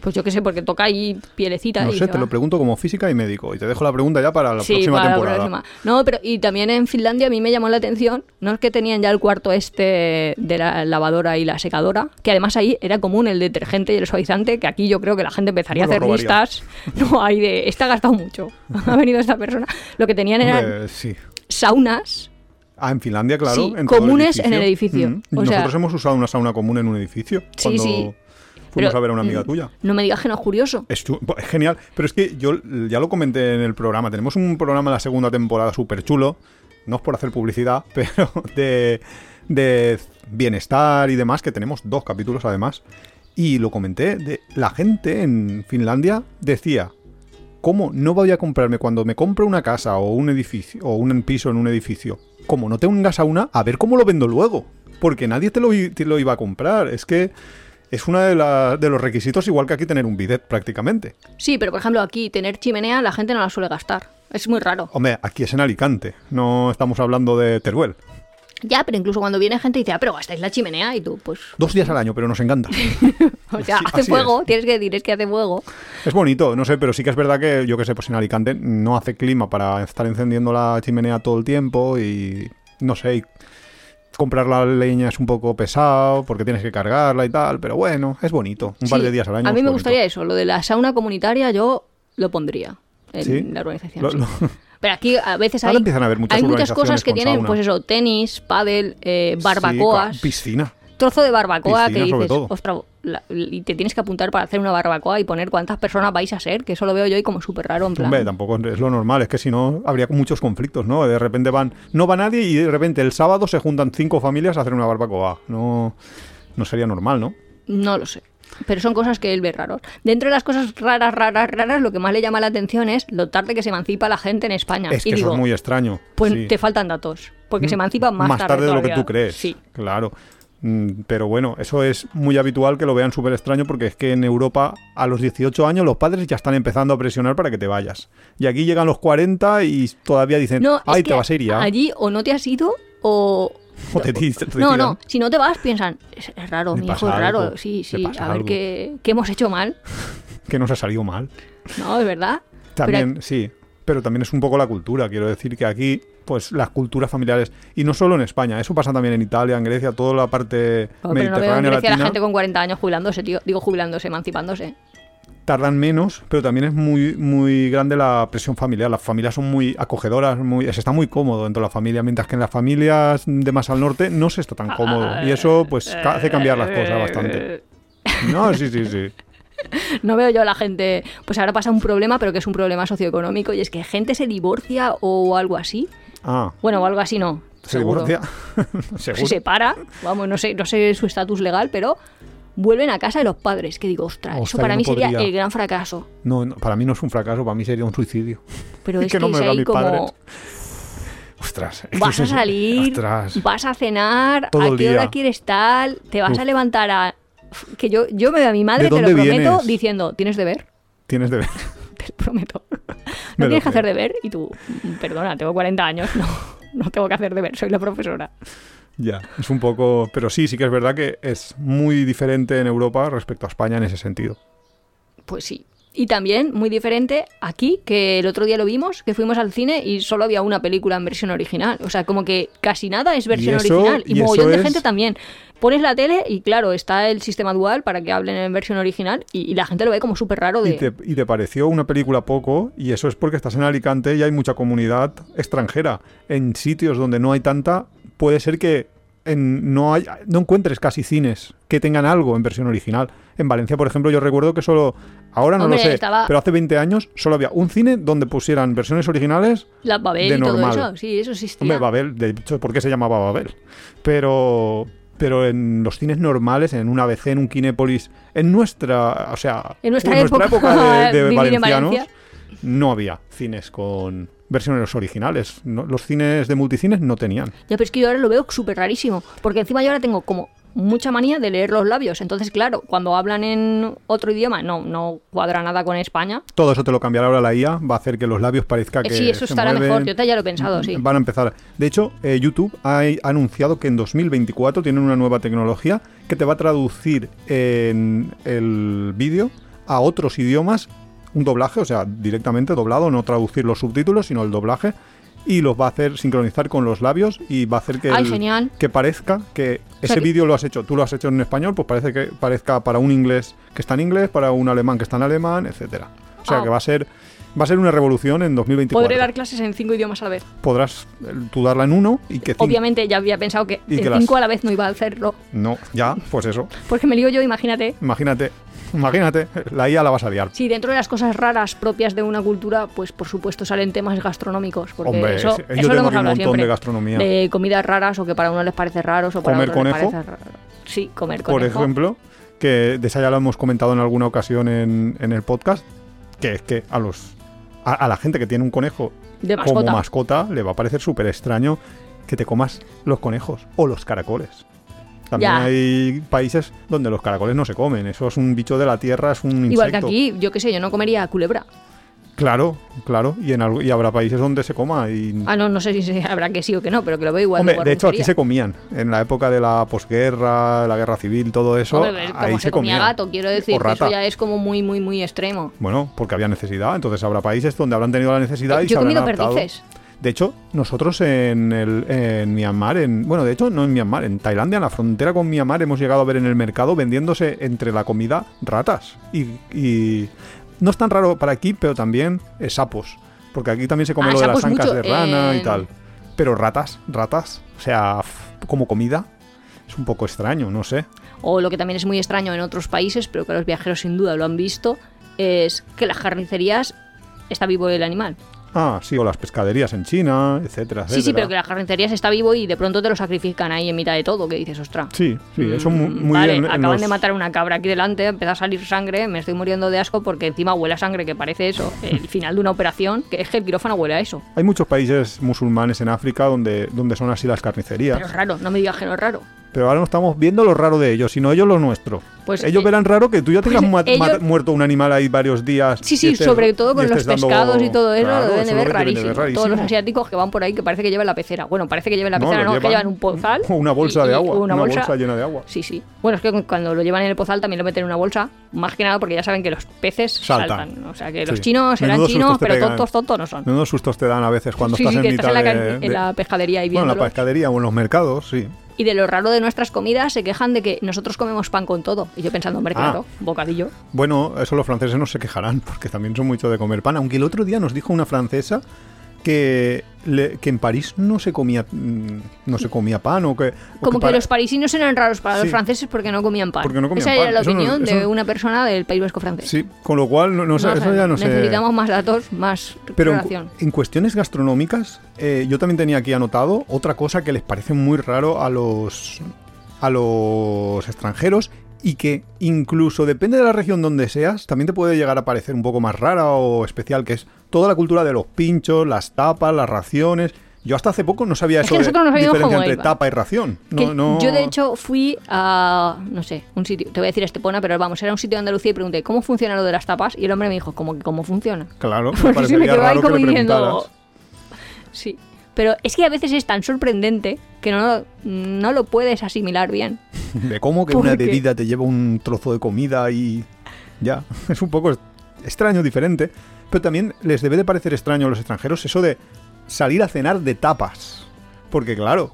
Pues yo qué sé, porque toca ahí pielecita No y sé, te va. lo pregunto como física y médico. Y te dejo la pregunta ya para la sí, próxima para la temporada. próxima. No, pero y también en Finlandia a mí me llamó la atención, no es que tenían ya el cuarto este de la lavadora y la secadora, que además ahí era común el detergente y el suavizante, que aquí yo creo que la gente empezaría a hacer listas. No, hay de, esta ha gastado mucho. ha venido esta persona. Lo que tenían eran sí. saunas. Ah, en Finlandia, claro. Sí, en todo el comunes en el edificio. Mm. O sea- Nosotros hemos usado una sauna común en un edificio. Sí, cuando sí. Fuimos Pero, a ver a una amiga mm, tuya. No me digas que no es curioso. Es, chu- es genial, pero es que yo ya lo comenté en el programa. Tenemos un programa en la segunda temporada súper chulo, no es por hacer publicidad, pero de, de bienestar y demás, que tenemos dos capítulos además. Y lo comenté, de la gente en Finlandia decía, ¿cómo no voy a comprarme cuando me compro una casa o un edificio o un piso en un edificio? Como no tengo sauna, a ver cómo lo vendo luego. Porque nadie te lo, i- te lo iba a comprar. Es que es uno de, la- de los requisitos, igual que aquí tener un bidet prácticamente. Sí, pero por ejemplo aquí tener chimenea la gente no la suele gastar. Es muy raro. Hombre, aquí es en Alicante, no estamos hablando de Teruel. Ya, pero incluso cuando viene gente y dice, ah, pero gastáis la chimenea y tú, pues... Dos días al año, pero nos encanta. O sea, Sí, hace fuego, es. tienes que decir, es que hace fuego. Es bonito, no sé, pero sí que es verdad que yo que sé, pues en Alicante no hace clima para estar encendiendo la chimenea todo el tiempo y no sé, y comprar la leña es un poco pesado porque tienes que cargarla y tal, pero bueno, es bonito, un par de días al año. A mí me gustaría eso, lo de la sauna comunitaria yo lo pondría en ¿Sí? la organización. Lo- sí. lo- Pero aquí a veces hay, empiezan a haber muchas hay muchas cosas que tienen, sauna. pues eso, tenis, pádel, eh, barbacoas, piscina. trozo de barbacoa Piscina, que dices, ostras, la- y te tienes que apuntar para hacer una barbacoa y poner cuántas personas vais a ser, que eso lo veo yo y como súper raro en plan. Hombre, tampoco es lo normal, es que si no habría muchos conflictos, ¿no? De repente van, no va nadie y de repente el sábado se juntan cinco familias a hacer una barbacoa. No, no sería normal, ¿no? No lo sé. Pero son cosas que él ve raros. Dentro de las cosas raras, raras, raras, lo que más le llama la atención es lo tarde que se emancipa la gente en España. Es y que digo, eso es muy extraño. pues sí. te faltan datos. Porque se emancipan más, tarde, de lo que tú crees. Sí. Claro. Mm, Pero bueno, eso es muy habitual que lo vean súper extraño porque es que en Europa a los 18 años los padres ya están empezando a presionar para que te vayas. Y aquí llegan los 40 y todavía dicen, No, es ay, que te vas a ir ya. Allí o no te has ido o... O te ti- te No, no, si no te vas piensan, es, es raro, mi hijo es raro, algo, sí, sí, a ver qué hemos hecho mal. Que nos ha salido mal. No, es verdad. También, sí. Pero también es un poco la cultura. Quiero decir que aquí, pues las culturas familiares, y no solo en España, eso pasa también en Italia, en Grecia, toda la parte No, pero no veo en mediterránea Grecia la gente con 40 años jubilándose, tío. Digo jubilándose, emancipándose. tardan menos, pero también es muy, muy grande la presión familiar. Las familias son muy acogedoras, muy, se está muy cómodo dentro de la familia, mientras que en las familias de más al norte no se está tan cómodo. Y eso, pues, hace cambiar las cosas bastante. No, sí, sí, sí. No veo yo a la gente, pues ahora pasa un problema, pero que es un problema socioeconómico, y es que gente se divorcia o algo así. Ah, Bueno, o algo así no. se seguro. divorcia. Se separa, vamos, no sé, no sé su estatus legal, pero vuelven a casa de los padres. Que digo, ostras, eso para mí no sería podría. el gran fracaso. No, no, para mí no es un fracaso, para mí sería un suicidio. Pero es que que, no me es vea ahí mi como. padre. Ostras. Vas a salir, Ostras. vas a cenar, Todo ¿a qué hora quieres tal? Te vas Uf. a levantar a... Que yo, yo me veo a mi madre, ¿De te lo prometo, vienes? diciendo, ¿tienes deber? Tienes de ver. Te lo prometo. No tienes que hacer deber y tú, "Mm, perdona, tengo 40 años, no, no tengo que hacer deber, soy la profesora. Ya, es un poco... Pero sí, sí que es verdad que es muy diferente en Europa respecto a España en ese sentido. Pues sí. Y también muy diferente aquí, que el otro día lo vimos, que fuimos al cine y solo había una película en versión original. O sea, como que casi nada es versión eso- original. Y, y mogollón de es- gente también. Pones la tele y claro, está el sistema dual para que hablen en versión original y, y la gente lo ve como súper raro de... Y te, y te pareció una película poco, y eso es porque estás en Alicante y hay mucha comunidad extranjera. En sitios donde no hay tanta, puede ser que en- no, hay, no encuentres casi cines que tengan algo en versión original. En Valencia, por ejemplo, yo recuerdo que solo, ahora no Hombre, lo sé, estaba- pero hace 20 años solo había un cine donde pusieran versiones originales. La Babel de y todo normal. eso. Sí, eso existía. Hombre, Babel, de hecho, ¿por qué se llamaba Babel? Pero, pero en los cines normales, en un ABC, en un Kinépolis, en nuestra, o sea, En nuestra época, de, valencianos, Valencia. no había cines con versiones originales. No- los cines de multicines no tenían. Ya, pero es que yo ahora lo veo súper rarísimo. Porque encima yo ahora tengo como mucha manía de leer los labios. Entonces, claro, cuando hablan en otro idioma, no, no cuadra nada con España. Todo eso te lo cambiará ahora la IA, va a hacer que los labios parezca Eh, que sí, eso se estará mueven. mejor. Yo te ya lo he pensado, sí. Van a empezar. De hecho, eh, YouTube ha, ha anunciado que en 2024 tienen una nueva tecnología que te va a traducir en el vídeo a otros idiomas, un doblaje, o sea, directamente doblado, no traducir los subtítulos, sino el doblaje. Y los va a hacer sincronizar con los labios y va a hacer que, Ay, el- genial. que parezca que sea ese que- vídeo lo has hecho, tú lo has hecho en español, pues parece que parezca para un inglés que está en inglés, para un alemán que está en alemán, etcétera. O sea Ah. que va a ser va a ser una revolución en 2024 Podré dar clases en cinco idiomas a la vez. podrás eh, tú darla en uno y que cinco- Obviamente ya había pensado que en las- cinco a la vez no iba a hacerlo. No, ya, pues eso. Porque me lío yo, imagínate. Imagínate, imagínate, la IA la vas a liar. Si dentro de las cosas raras propias de una cultura, pues por supuesto salen temas gastronómicos. Porque Hombre, eso, sí, yo eso tengo lo hemos un montón de gastronomía. De comidas raras o que para uno les parece raros o para ¿Comer les conejo? parece raro. Sí, comer Por conejo. ejemplo, que de esa ya lo hemos comentado en alguna ocasión en, en el podcast, que es que a los a, a la gente que tiene un conejo De como mascota le va a parecer súper extraño que te comas los conejos o los caracoles. También Ya. hay países donde los caracoles no se comen. Eso es un bicho de la tierra, es un insecto. Igual que aquí, yo qué sé, yo no comería culebra. Claro, claro. Y, en algo- y habrá países donde se coma. Y... Ah, no, no sé si habrá que sí o que no, pero que lo veo igual. Hombre, de hecho aquí se comían. En la época de la posguerra, la guerra civil, todo eso, Hombre, ahí se, se comía comía. gato, quiero decir, que eso ya es como muy, muy, muy extremo. Bueno, porque había necesidad. Entonces habrá países donde habrán tenido la necesidad Eh, y yo he se habrán comido adaptado. perdices. De hecho, nosotros en, el, en Myanmar, en, bueno, de hecho no en Myanmar, en Tailandia, en la frontera con Myanmar, hemos llegado a ver en el mercado vendiéndose entre la comida ratas. Y, y no es tan raro para aquí, pero también eh, sapos. Porque aquí también se come Ah, lo de las ancas mucho, de rana y tal. Pero ratas, ratas, o sea, como comida, es un poco extraño, no sé. O lo que también es muy extraño en otros países, pero que los viajeros sin duda lo han visto, es que las carnicerías está vivo el animal. Ah, sí, o las pescaderías en China, etcétera, Sí, sí, etcétera. pero que las carnicerías está vivo y de pronto te lo sacrifican ahí en mitad de todo, que dices, ostras. Sí, sí, eso muy, Mm, muy vale, bien. en acaban los- de matar una cabra aquí delante, empieza a salir sangre, me estoy muriendo de asco porque encima huele a sangre, que parece eso, el final de una operación, que es que el quirófano huele a eso. Hay muchos países musulmanes en África donde, donde son así las carnicerías. Pero es raro, no me digas que no es raro. Pero ahora no estamos viendo lo raro de ellos, sino ellos lo nuestro. Pues, ellos eh, verán raro que tú ya tengas pues ellos- muerto un animal ahí varios días. Sí, sí, estés- sobre todo con los dando- pescados y todo eso, Claro, lo deben de ver rarísimo. Todos los asiáticos que van por ahí que parece que llevan la pecera. Bueno, parece que lleven la No, pecera, lo no, que llevan- llevan un pozal. o una bolsa y- de agua, Una, una bolsa, bolsa llena de agua. Sí, sí. Bueno, es que cu- cuando lo llevan en el pozal también lo meten en una bolsa, más que nada porque ya saben que los peces Saltan. saltan. O sea, que los Sí. chinos serán chinos, pero pegan. tontos, tontos no son. Menudos sustos te dan a veces cuando sí, estás sí, en que estás en la, de, can- de- en la pescadería y Bueno, en la pescadería o en los mercados, sí. Y de lo raro de nuestras comidas se quejan de que nosotros comemos pan con todo. Y yo pensando, hombre, Ah. claro, bocadillo. Bueno, eso los franceses no se quejarán, porque también son mucho de comer pan. Aunque el otro día nos dijo una francesa que, le- que en París no se comía mm, no se comía pan o que... o Como que, para- los parisinos eran raros para Sí. los franceses porque no comían pan. Porque no comían Esa pan. era la Eso no- opinión eso de una persona del País Vasco francés. Sí, con lo cual no, eso ya no sé... Necesitamos más datos, más Pero en cuestiones gastronómicas, eh, yo también tenía aquí anotado otra cosa que les parece muy raro a los, a los extranjeros y que incluso depende de la región donde seas, también te puede llegar a parecer un poco más rara o especial, que es toda la cultura de los pinchos, las tapas, las raciones. Yo hasta hace poco no sabía Es eso que de no diferencia entre iba. tapa y ración. No, Que no- Yo, de hecho, fui a, no sé, un sitio, te voy a decir Estepona, pero vamos, era un sitio de Andalucía y pregunté, ¿cómo funciona lo de las tapas? Y el hombre me dijo, ¿cómo cómo funciona? Claro, me Porque me quedó ahí como diciendo... Sí, pero es que a veces es tan sorprendente que no, no lo puedes asimilar bien. De cómo que una bebida te lleva un trozo de comida y ya. Es un poco extraño, diferente. Pero también les debe de parecer extraño a los extranjeros eso de salir a cenar de tapas. Porque claro,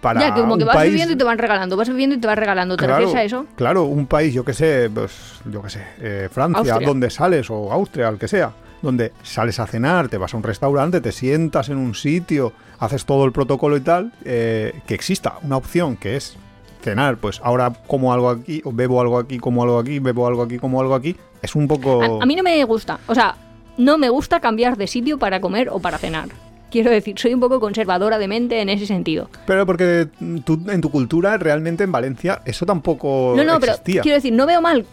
para ya, que como que vas país... viviendo y te van regalando, vas viviendo y te vas regalando. ¿Te Claro, refieres a eso? Claro, un país, yo que sé, pues, yo que sé, eh, Francia, Austria. donde sales, o Austria, el que sea, donde sales a cenar, te vas a un restaurante, te sientas en un sitio, haces todo el protocolo y tal, eh, que exista una opción que es cenar, pues ahora como algo aquí, o bebo algo aquí, como algo aquí, bebo algo aquí, como algo aquí, es un poco... A, a mí no me gusta. O sea, no me gusta cambiar de sitio para comer o para cenar. Quiero decir, soy un poco conservadora de mente en ese sentido. Pero porque tú, en tu cultura, realmente en Valencia, eso tampoco No, no, existía. pero quiero decir, no veo mal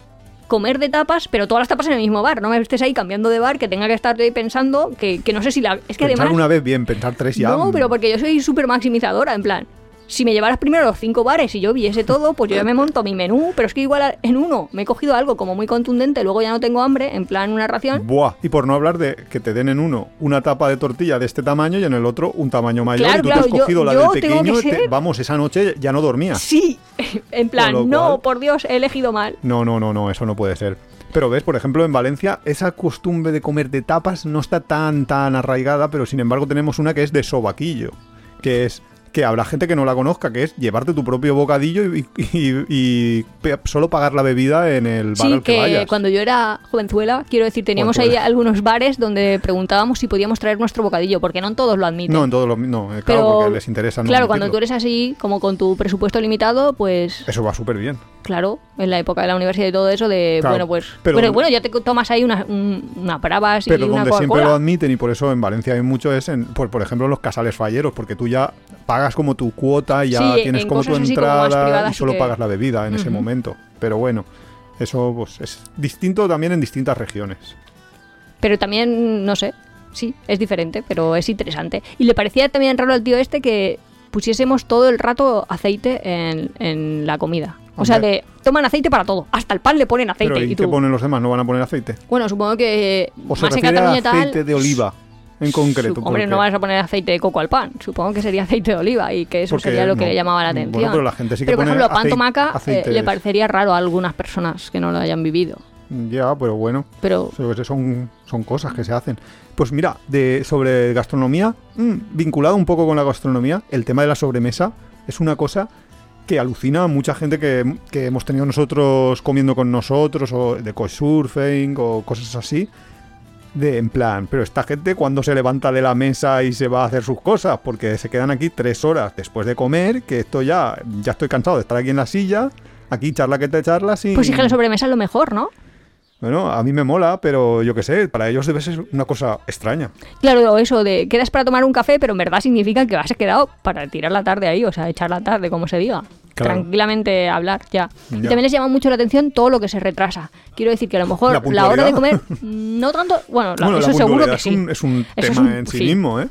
comer de tapas, pero todas las tapas en el mismo bar. No me estés ahí cambiando de bar, que tenga que estar ahí pensando que, que no sé si la... Es que Pensar además... una vez bien, pensar tres ya... No, pero porque yo soy súper maximizadora, en plan. Si me llevaras primero los cinco bares y yo viese todo, pues yo ya me monto mi menú, pero es que igual en uno me he cogido algo como muy contundente, luego ya no tengo hambre, en plan una ración. Buah, y por no hablar de que te den en uno una tapa de tortilla de este tamaño y en el otro un tamaño mayor Claro, y tú claro, te has yo- cogido la yo del pequeño, te- vamos, esa noche ya no dormías. Sí, en plan, no, por Dios, he elegido mal. No, no, no, no, eso no puede ser. Pero ves, por ejemplo, en Valencia, esa costumbre de comer de tapas no está tan, tan arraigada, pero sin embargo tenemos una que es de sobaquillo, que es que habrá gente que no la conozca, que es llevarte tu propio bocadillo y, y- y pe- solo pagar la bebida en el bar Sí, al que, que vayas. cuando yo era jovenzuela, quiero decir, teníamos ahí Jovenzuela. algunos bares donde preguntábamos si podíamos traer nuestro bocadillo, porque no todos lo admiten. No, en todos los... No, eh, claro, pero, porque les interesa no Claro, cuando tú eres así, como con tu presupuesto limitado, pues Eso va súper bien. Claro, en la época de la universidad y todo eso, de Claro, bueno, pues. pero- Pero, bueno, ya te tomas ahí una, un- una bravas y Pero una donde siempre lo admiten y por eso en Valencia hay mucho es en, por, por ejemplo, en los casales falleros, porque tú ya pagas como tu cuota y ya Sí, tienes en como tu como entrada y solo que- pagas la bebida en ese momento. Pero bueno, eso pues, es distinto también en distintas regiones. Pero también, no sé, sí, es diferente, pero es interesante. Y le parecía también raro al tío este que pusiésemos todo el rato aceite en, en la comida. O sea, de toman aceite para todo. Hasta el pan le ponen aceite. Pero ¿y, y qué ponen los demás? ¿No van a poner aceite? Bueno, supongo que ¿O se más en refiere a y tal. aceite de oliva en concreto? Su- hombre, porque- no vas a poner aceite de coco al pan. Supongo que sería aceite de oliva y que eso Porque sería lo que no. le llamaba la Bueno, atención. pero la gente sí que Pero, por ejemplo, pan tomaca eh, le parecería raro a algunas personas que no lo hayan vivido. Ya, pero bueno. Pero Son, son cosas que se hacen. Pues mira, de, sobre gastronomía, mm, vinculado un poco con la gastronomía, el tema de la sobremesa es una cosa que alucina mucha gente que, que hemos tenido nosotros comiendo con nosotros, o de couchsurfing, o cosas así. De en plan, pero esta gente cuando se levanta de la mesa y se va a hacer sus cosas, porque se quedan aquí tres horas después de comer, que esto ya, ya estoy cansado de estar aquí en la silla, aquí charla que te charlas y... pues sí que la sobremesa es lo mejor, ¿no? Bueno, a mí me mola, pero yo qué sé, para ellos debe ser una cosa extraña. Claro, eso de quedas para tomar un café, pero en verdad significa que has quedado para tirar la tarde ahí, o sea, echar la tarde, como se diga. Claro. Tranquilamente hablar, ya. Y Ya. también les llama mucho la atención todo lo que se retrasa. Quiero decir que a lo mejor La la, hora de comer, no tanto. Bueno, la- bueno, eso la seguro que es sí. un, es un es tema un- en sí, sí. mismo, ¿eh?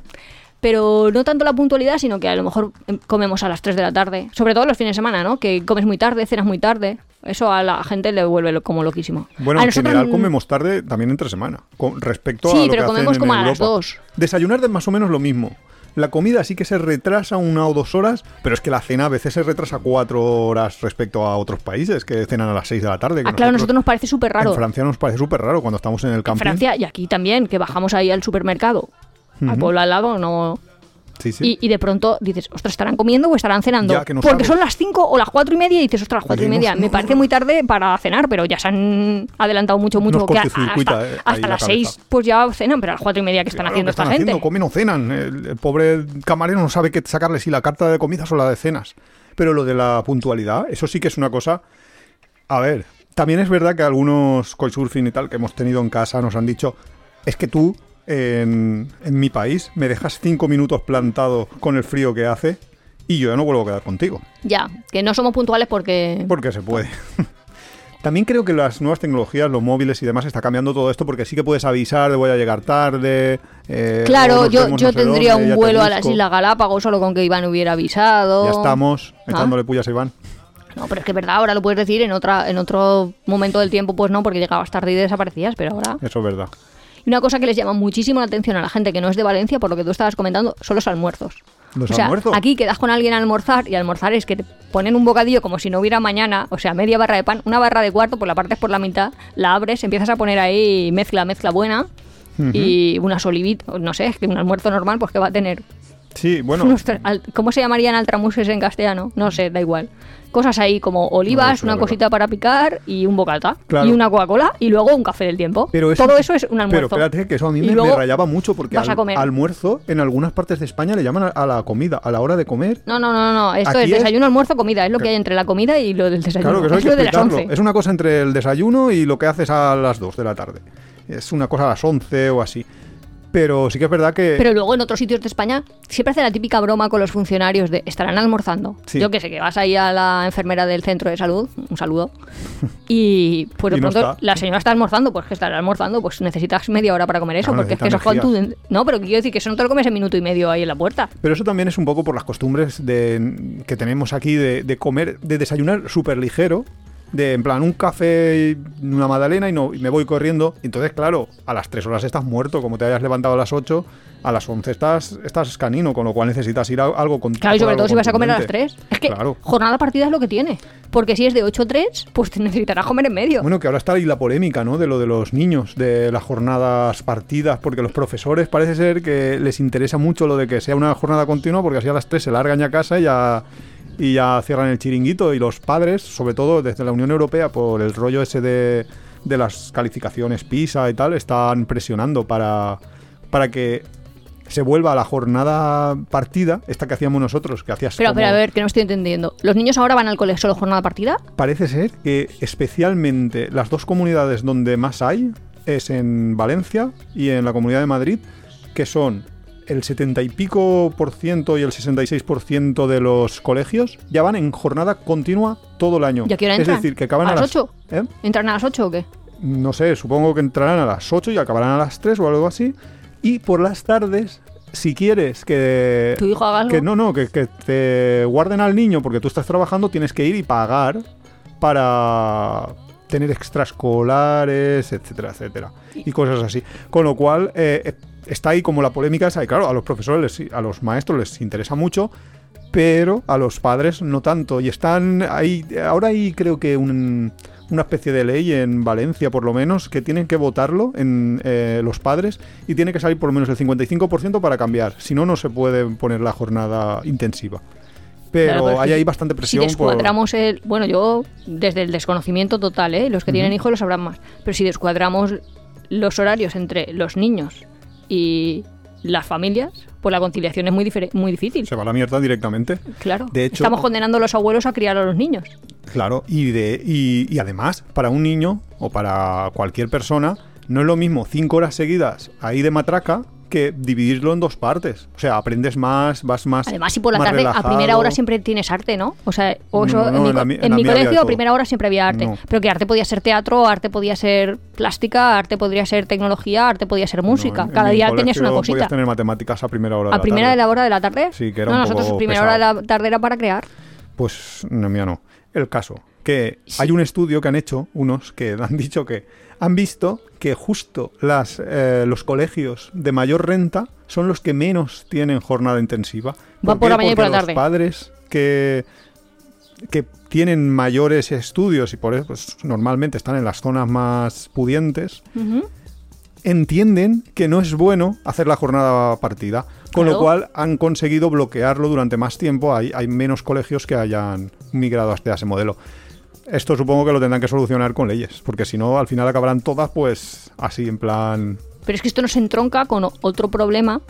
Pero no tanto la puntualidad, sino que a lo mejor em, comemos a las 3 de la tarde. Sobre todo los fines de semana, ¿no? Que comes muy tarde, cenas muy tarde. Eso a la gente le vuelve lo- como loquísimo. Bueno, a en nosotros, general comemos tarde también entre semana, con respecto Sí, a lo pero que comemos hacen en como a las Europa. dos. Desayunar es más o menos lo mismo. La comida sí que se retrasa una o dos horas, pero es que la cena a veces se retrasa cuatro horas respecto a otros países que cenan a las seis de la tarde. Ah, claro, a nosotros nos parece súper raro. En Francia nos parece súper raro cuando estamos en el En camping. Francia y aquí también, que bajamos ahí al supermercado, al pueblo al lado, no... Sí, sí. Y, y de pronto dices, ostras, ¿estarán comiendo o estarán cenando? Que no Porque son las 5 o las 4 y media y dices, ostras, las 4 y media. Me no- parece muy tarde para cenar, pero ya se han adelantado mucho, mucho. Que hasta eh, hasta la las cabeza. 6 pues ya cenan, pero a las 4 y media que están haciendo ¿qué esta están gente. haciendo? ¿Comen o cenan? El, el pobre camarero no sabe qué sacarle, si la carta de comidas o la de cenas. Pero lo de la puntualidad, eso sí que es una cosa... A ver, también es verdad que algunos couchsurfing y tal que hemos tenido en casa nos han dicho, es que tú en, en mi país me dejas cinco minutos plantado con el frío que hace y yo ya no vuelvo a quedar contigo. Ya, que no somos puntuales porque... Porque se puede. También creo que las nuevas tecnologías, los móviles y demás, está cambiando todo esto porque sí que puedes avisar de voy a llegar tarde. eh, Claro, yo, yo no tendría dónde, un vuelo a las. Islas Galápagos solo con que Iván hubiera avisado. Ya estamos Ah. echándole pullas a Iván. No, pero es que es verdad, ahora lo puedes decir, en otra en otro momento del tiempo pues no, porque llegabas tarde y desaparecías, pero ahora... Eso es verdad. Y una cosa que les llama muchísimo la atención a la gente que no es de Valencia, por lo que tú estabas comentando, son los almuerzos. Los o sea, almuerzos. aquí quedas con alguien a almorzar y almorzar es que te ponen un bocadillo como si no hubiera mañana, o sea, media barra de pan, una barra de cuarto, por la partes por la mitad, la abres, empiezas a poner ahí mezcla, mezcla buena y unas olivitas, no sé, es que un almuerzo normal pues que va a tener Sí, bueno. ¿Cómo se llamarían altramuses en castellano? No sé, da igual. Cosas ahí como olivas, No, una cosita para picar y un bocata. Claro. Y una Coca-Cola y luego un café del tiempo. Pero eso- Todo eso es un almuerzo. Pero espérate, que eso a mí me, rayaba mucho porque al- almuerzo en algunas partes de España le llaman a, a la comida, a la hora de comer. No, no, no, no. Esto Aquí es es- desayuno, almuerzo, comida. Es lo que hay entre la comida y lo del desayuno. Claro, que eso hay es que lo de las explicarlo. 11. Es una cosa entre el desayuno y lo que haces a las 2 de la tarde. Es una cosa a las 11 o así. Pero sí que es verdad que... Pero luego en otros sitios de España siempre hacen la típica broma con los funcionarios de estarán almorzando. Sí. Yo que sé, que vas ahí a la enfermera del centro de salud, un saludo, y pues de Y no pronto está. la señora está almorzando, pues que estará almorzando, pues necesitas media hora para comer eso, Claro, porque es que eso es necesita contundente. No, pero quiero decir que eso no te lo comes en minuto y medio ahí en la puerta. Pero eso también es un poco por las costumbres de, que tenemos aquí de, de comer, de desayunar súper ligero. De en plan un café y una magdalena y, no, y me voy corriendo. Entonces, claro, a las 3 horas estás muerto. Como te hayas levantado a las 8, a las 11 estás, estás canino, con lo cual necesitas ir a algo con Claro, y sobre todo si vas a comer a las 3. Es que Claro. jornada partida es lo que tiene. Porque si es de 8 a 3, pues te necesitarás comer en medio. Bueno, que ahora está ahí la polémica, ¿no? De lo de los niños, de las jornadas partidas, porque los profesores parece ser que les interesa mucho lo de que sea una jornada continua, porque así a las 3 se largan ya a casa y ya, y ya cierran el chiringuito. Y los padres, sobre todo desde la Unión Europea, por el rollo ese de, de las calificaciones PISA y tal, están presionando para, para que se vuelva a la jornada partida, esta que hacíamos nosotros, que hacías pero, como- pero a ver, que no estoy entendiendo. ¿Los niños ahora van al colegio solo jornada partida? Parece ser que especialmente las dos comunidades donde más hay es en Valencia y en la Comunidad de Madrid, que son el 70 y pico por ciento y el 66 por ciento de los colegios ya van en jornada continua todo el año. ¿Y a qué hora es decir, que acaban ¿A a, las las 8? ¿Eh? ¿Entran a las 8 o qué? No sé, supongo que entrarán a las 8 y acabarán a las 3 o algo así. Y por las tardes, si quieres que... ¿Tu hijo haga algo? Que no, no, que, que te guarden al niño porque tú estás trabajando, tienes que ir y pagar para tener extraescolares, etcétera, etcétera. Y cosas así. Con lo cual, eh, está ahí como la polémica esa. Y claro, a los profesores, les- a los maestros les interesa mucho, pero a los padres no tanto. Y están ahí, ahora hay creo que un- una especie de ley en Valencia, por lo menos, que tienen que votarlo en eh, los padres y tiene que salir por lo menos el 55% para cambiar. Si no, no se puede poner la jornada intensiva. Pero Claro, pero hay si- ahí bastante Si presión por... descuadramos el. Bueno, yo desde el desconocimiento total, ¿eh? Los que tienen hijos lo sabrán más. Pero si descuadramos los horarios entre los niños y las familias, pues la conciliación es muy, muy difícil. Se va a la mierda directamente. Claro. De hecho- Estamos condenando a los abuelos a criar a los niños. Claro, y, de, y, y además, para un niño o para cualquier persona, no es lo mismo cinco horas seguidas ahí de matraca que dividirlo en dos partes. O sea, aprendes más, vas más. Además, si por la tarde a primera hora siempre tienes arte, ¿no? O sea, o eso, No, no, en mi, en la en en colegio a primera hora siempre había arte. No. Pero que arte podía ser teatro, arte podía ser plástica, arte podría ser tecnología, arte podía ser música. Cada día tenías una cosita. Podías tener matemáticas a primera hora de ¿A la primera tarde. de la hora de la tarde? Sí, que era no, un nosotros poco primera hora de la tarde era para crear. Pues no, mía no. El caso, que hay un estudio que han hecho unos que han dicho que han visto que justo las, eh, los colegios de mayor renta son los que menos tienen jornada intensiva. Va por la mañana y por la tarde. Los padres que, que tienen mayores estudios y por eso pues, normalmente están en las zonas más pudientes, entienden que no es bueno hacer la jornada partida. Con lo cual han conseguido bloquearlo durante más tiempo. Hay, hay menos colegios que hayan migrado hasta ese modelo. Esto supongo que lo tendrán que solucionar con leyes, porque si no, al final acabarán todas pues así, en plan... Pero es que esto nos entronca con otro problema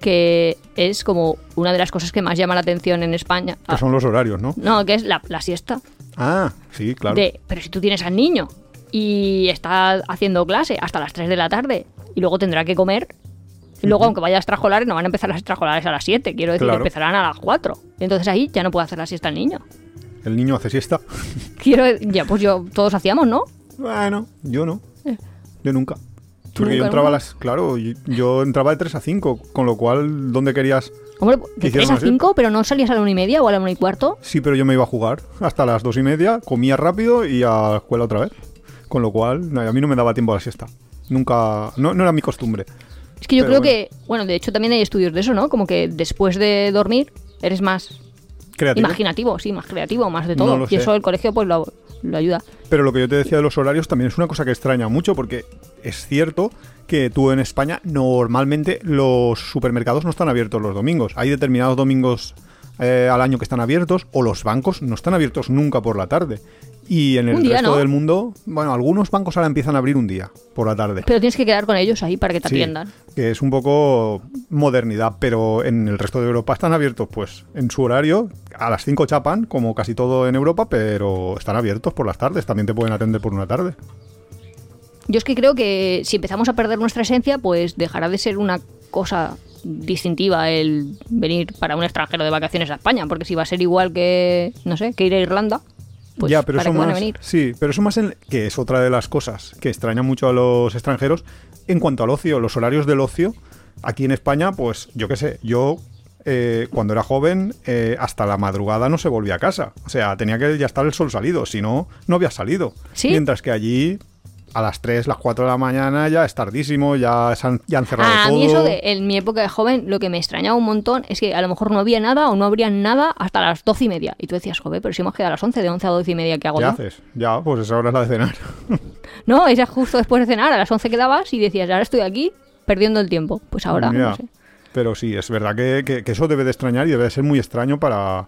que es como una de las cosas que más llama la atención en España. que Ah, son los horarios, ¿no? No, que es la, la siesta. Ah, sí, claro. De, pero si tú tienes al niño y está haciendo clase hasta las 3 de la tarde y luego tendrá que comer, y luego aunque vaya a extrajolares, no van a empezar las extrajolares a las 7, quiero decir, Claro. empezarán a las 4. Entonces ahí ya no puede hacer la siesta el niño. El niño hace siesta. Quiero, ya pues yo, todos hacíamos, ¿no? Bueno, yo no. Yo nunca. ¿Tú Porque yo entraba a las... Claro, yo entraba de 3 a 5, con lo cual, ¿dónde querías...? Hombre, de hicieron 3 a así? 5, pero no salías a la 1 y media o a la 1 y cuarto. Sí, pero yo me iba a jugar hasta las dos y media, comía rápido y a la escuela otra vez. Con lo cual, a mí no me daba tiempo a la siesta. Nunca... No, no era mi costumbre. Es que yo Pero creo que, bueno, de hecho también hay estudios de eso, ¿no? Como que después de dormir eres más Creativo. imaginativo, sí, más creativo, más de todo. y eso el colegio pues lo, lo ayuda. Pero lo que yo te decía de los horarios también es una cosa que extraña mucho porque es cierto que tú en España normalmente los supermercados no están abiertos los domingos. Hay determinados domingos eh, al año que están abiertos o los bancos no están abiertos nunca por la tarde. Y en el día, resto ¿no? del mundo, bueno, algunos bancos ahora empiezan a abrir un día por la tarde. Pero tienes que quedar con ellos ahí para que te Sí, atiendan. que es un poco modernidad, pero en el resto de Europa están abiertos pues en su horario, a las 5 chapan, como casi todo en Europa, pero están abiertos por las tardes, también te pueden atender por una tarde. Yo es que creo que si empezamos a perder nuestra esencia, pues dejará de ser una cosa distintiva el venir para un extranjero de vacaciones a España, porque si va a ser igual que, no sé, que ir a Irlanda, pues ya, pero ¿para eso qué van a más, venir? sí, pero eso más en, que es otra de las cosas que extraña mucho a los extranjeros en cuanto al ocio, los horarios del ocio. Aquí en España, pues yo qué sé, yo eh, cuando era joven eh, hasta la madrugada no se volvía a casa, o sea, tenía que ya estar el sol salido, si no, no había salido. ¿Sí? Mientras que allí a las 3, las 4 de la mañana ya es tardísimo, ya, se han, ya han cerrado Ah, a todo. mí eso de en mi época de joven, lo que me extrañaba un montón es que a lo mejor no había nada o no habría nada hasta las doce y media. Y tú decías, joder, pero si hemos quedado a las once, de once a doce y media, ¿qué hago ¿Qué yo? haces? Ya, pues esa hora es la de cenar. No, esa es justo después de cenar, a las once quedabas y decías, ahora estoy aquí perdiendo el tiempo. Pues ahora, no sé. Pero sí, es verdad que, que- que eso debe de extrañar y debe de ser muy extraño para...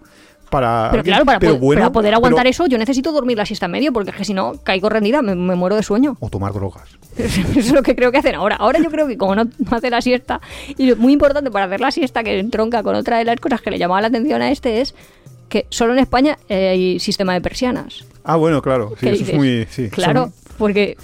para Pero claro, para, pero po- bueno, para poder aguantar pero- eso, yo necesito dormir la siesta en medio, porque es que si no, caigo rendida, me, me muero de sueño. O tomar drogas. Eso es lo que creo que hacen ahora. Ahora yo creo que como no, no hace la siesta, y lo muy importante para hacer la siesta, que entronca con otra de las cosas que le llamaba la atención a este, es que solo en España eh, hay sistema de persianas. Ah, bueno, claro. Sí, ¿Qué eso es muy... Sí, claro, son- porque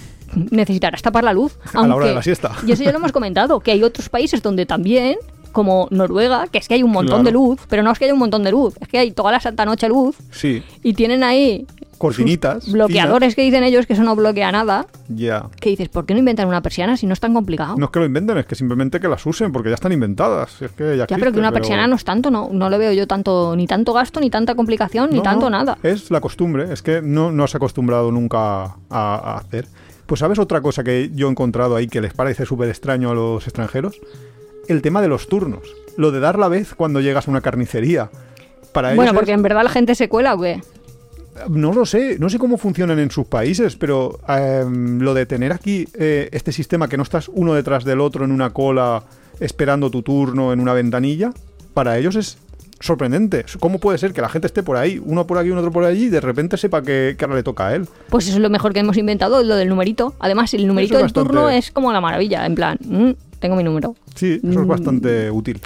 necesitarás tapar la luz. A la hora aunque- de la siesta. Y eso ya lo hemos comentado, que hay otros países donde también, como Noruega, que es que hay un montón Claro. de luz, pero no es que haya un montón de luz, es que hay toda la santa noche luz Sí, y tienen ahí cortinitas. bloqueadores que dicen ellos que eso no bloquea nada. Ya. Que dices, ¿por qué no inventan una persiana si no es tan complicado? No es que lo inventen, es que simplemente que las usen, porque ya están inventadas. Es que ya, ya, pero que una persiana no es tanto, no, no le veo yo tanto, ni tanto gasto, ni tanta complicación, ni tanto no, nada. Es la costumbre, es que no, no has acostumbrado nunca a, a hacer. Pues sabes otra cosa que yo he encontrado ahí que les parece súper extraño a los extranjeros? El tema de los turnos. Lo de dar la vez cuando llegas a una carnicería. Para Bueno, es- porque en verdad la gente se cuela o qué. No lo sé, no sé cómo funcionan en sus países, pero em, lo de tener aquí eh, este sistema que no estás uno detrás del otro en una cola esperando tu turno en una ventanilla, para ellos es sorprendente. ¿Cómo puede ser que la gente esté por ahí, uno por aquí, uno otro por allí, y de repente sepa que, que ahora le toca a él? Pues eso es lo mejor que hemos inventado, lo del numerito. Además, el numerito es del turno es como la maravilla, en plan, mm, tengo mi número. Sí, eso es Mm. bastante útil.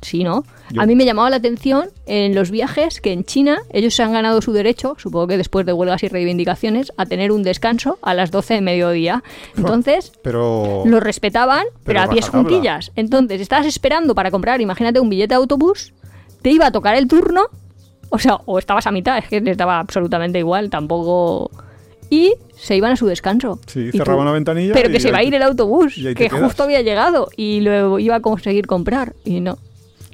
Sí, ¿no? Yo- A mí me llamaba la atención en los viajes que en China ellos se han ganado su derecho, supongo que después de huelgas y reivindicaciones, a tener un descanso a las 12 de mediodía. Entonces, Pero... lo respetaban, pero, Pero a pies juntillas. Entonces, estabas esperando para comprar, imagínate, un billete de autobús, te iba a tocar el turno, o sea, o estabas a mitad, es que les daba absolutamente igual, tampoco... Y se iban a su descanso. Sí, cerraban la ventanilla Pero que se va a ir el autobús, que quedas. justo había llegado y lo iba a conseguir comprar. Y no.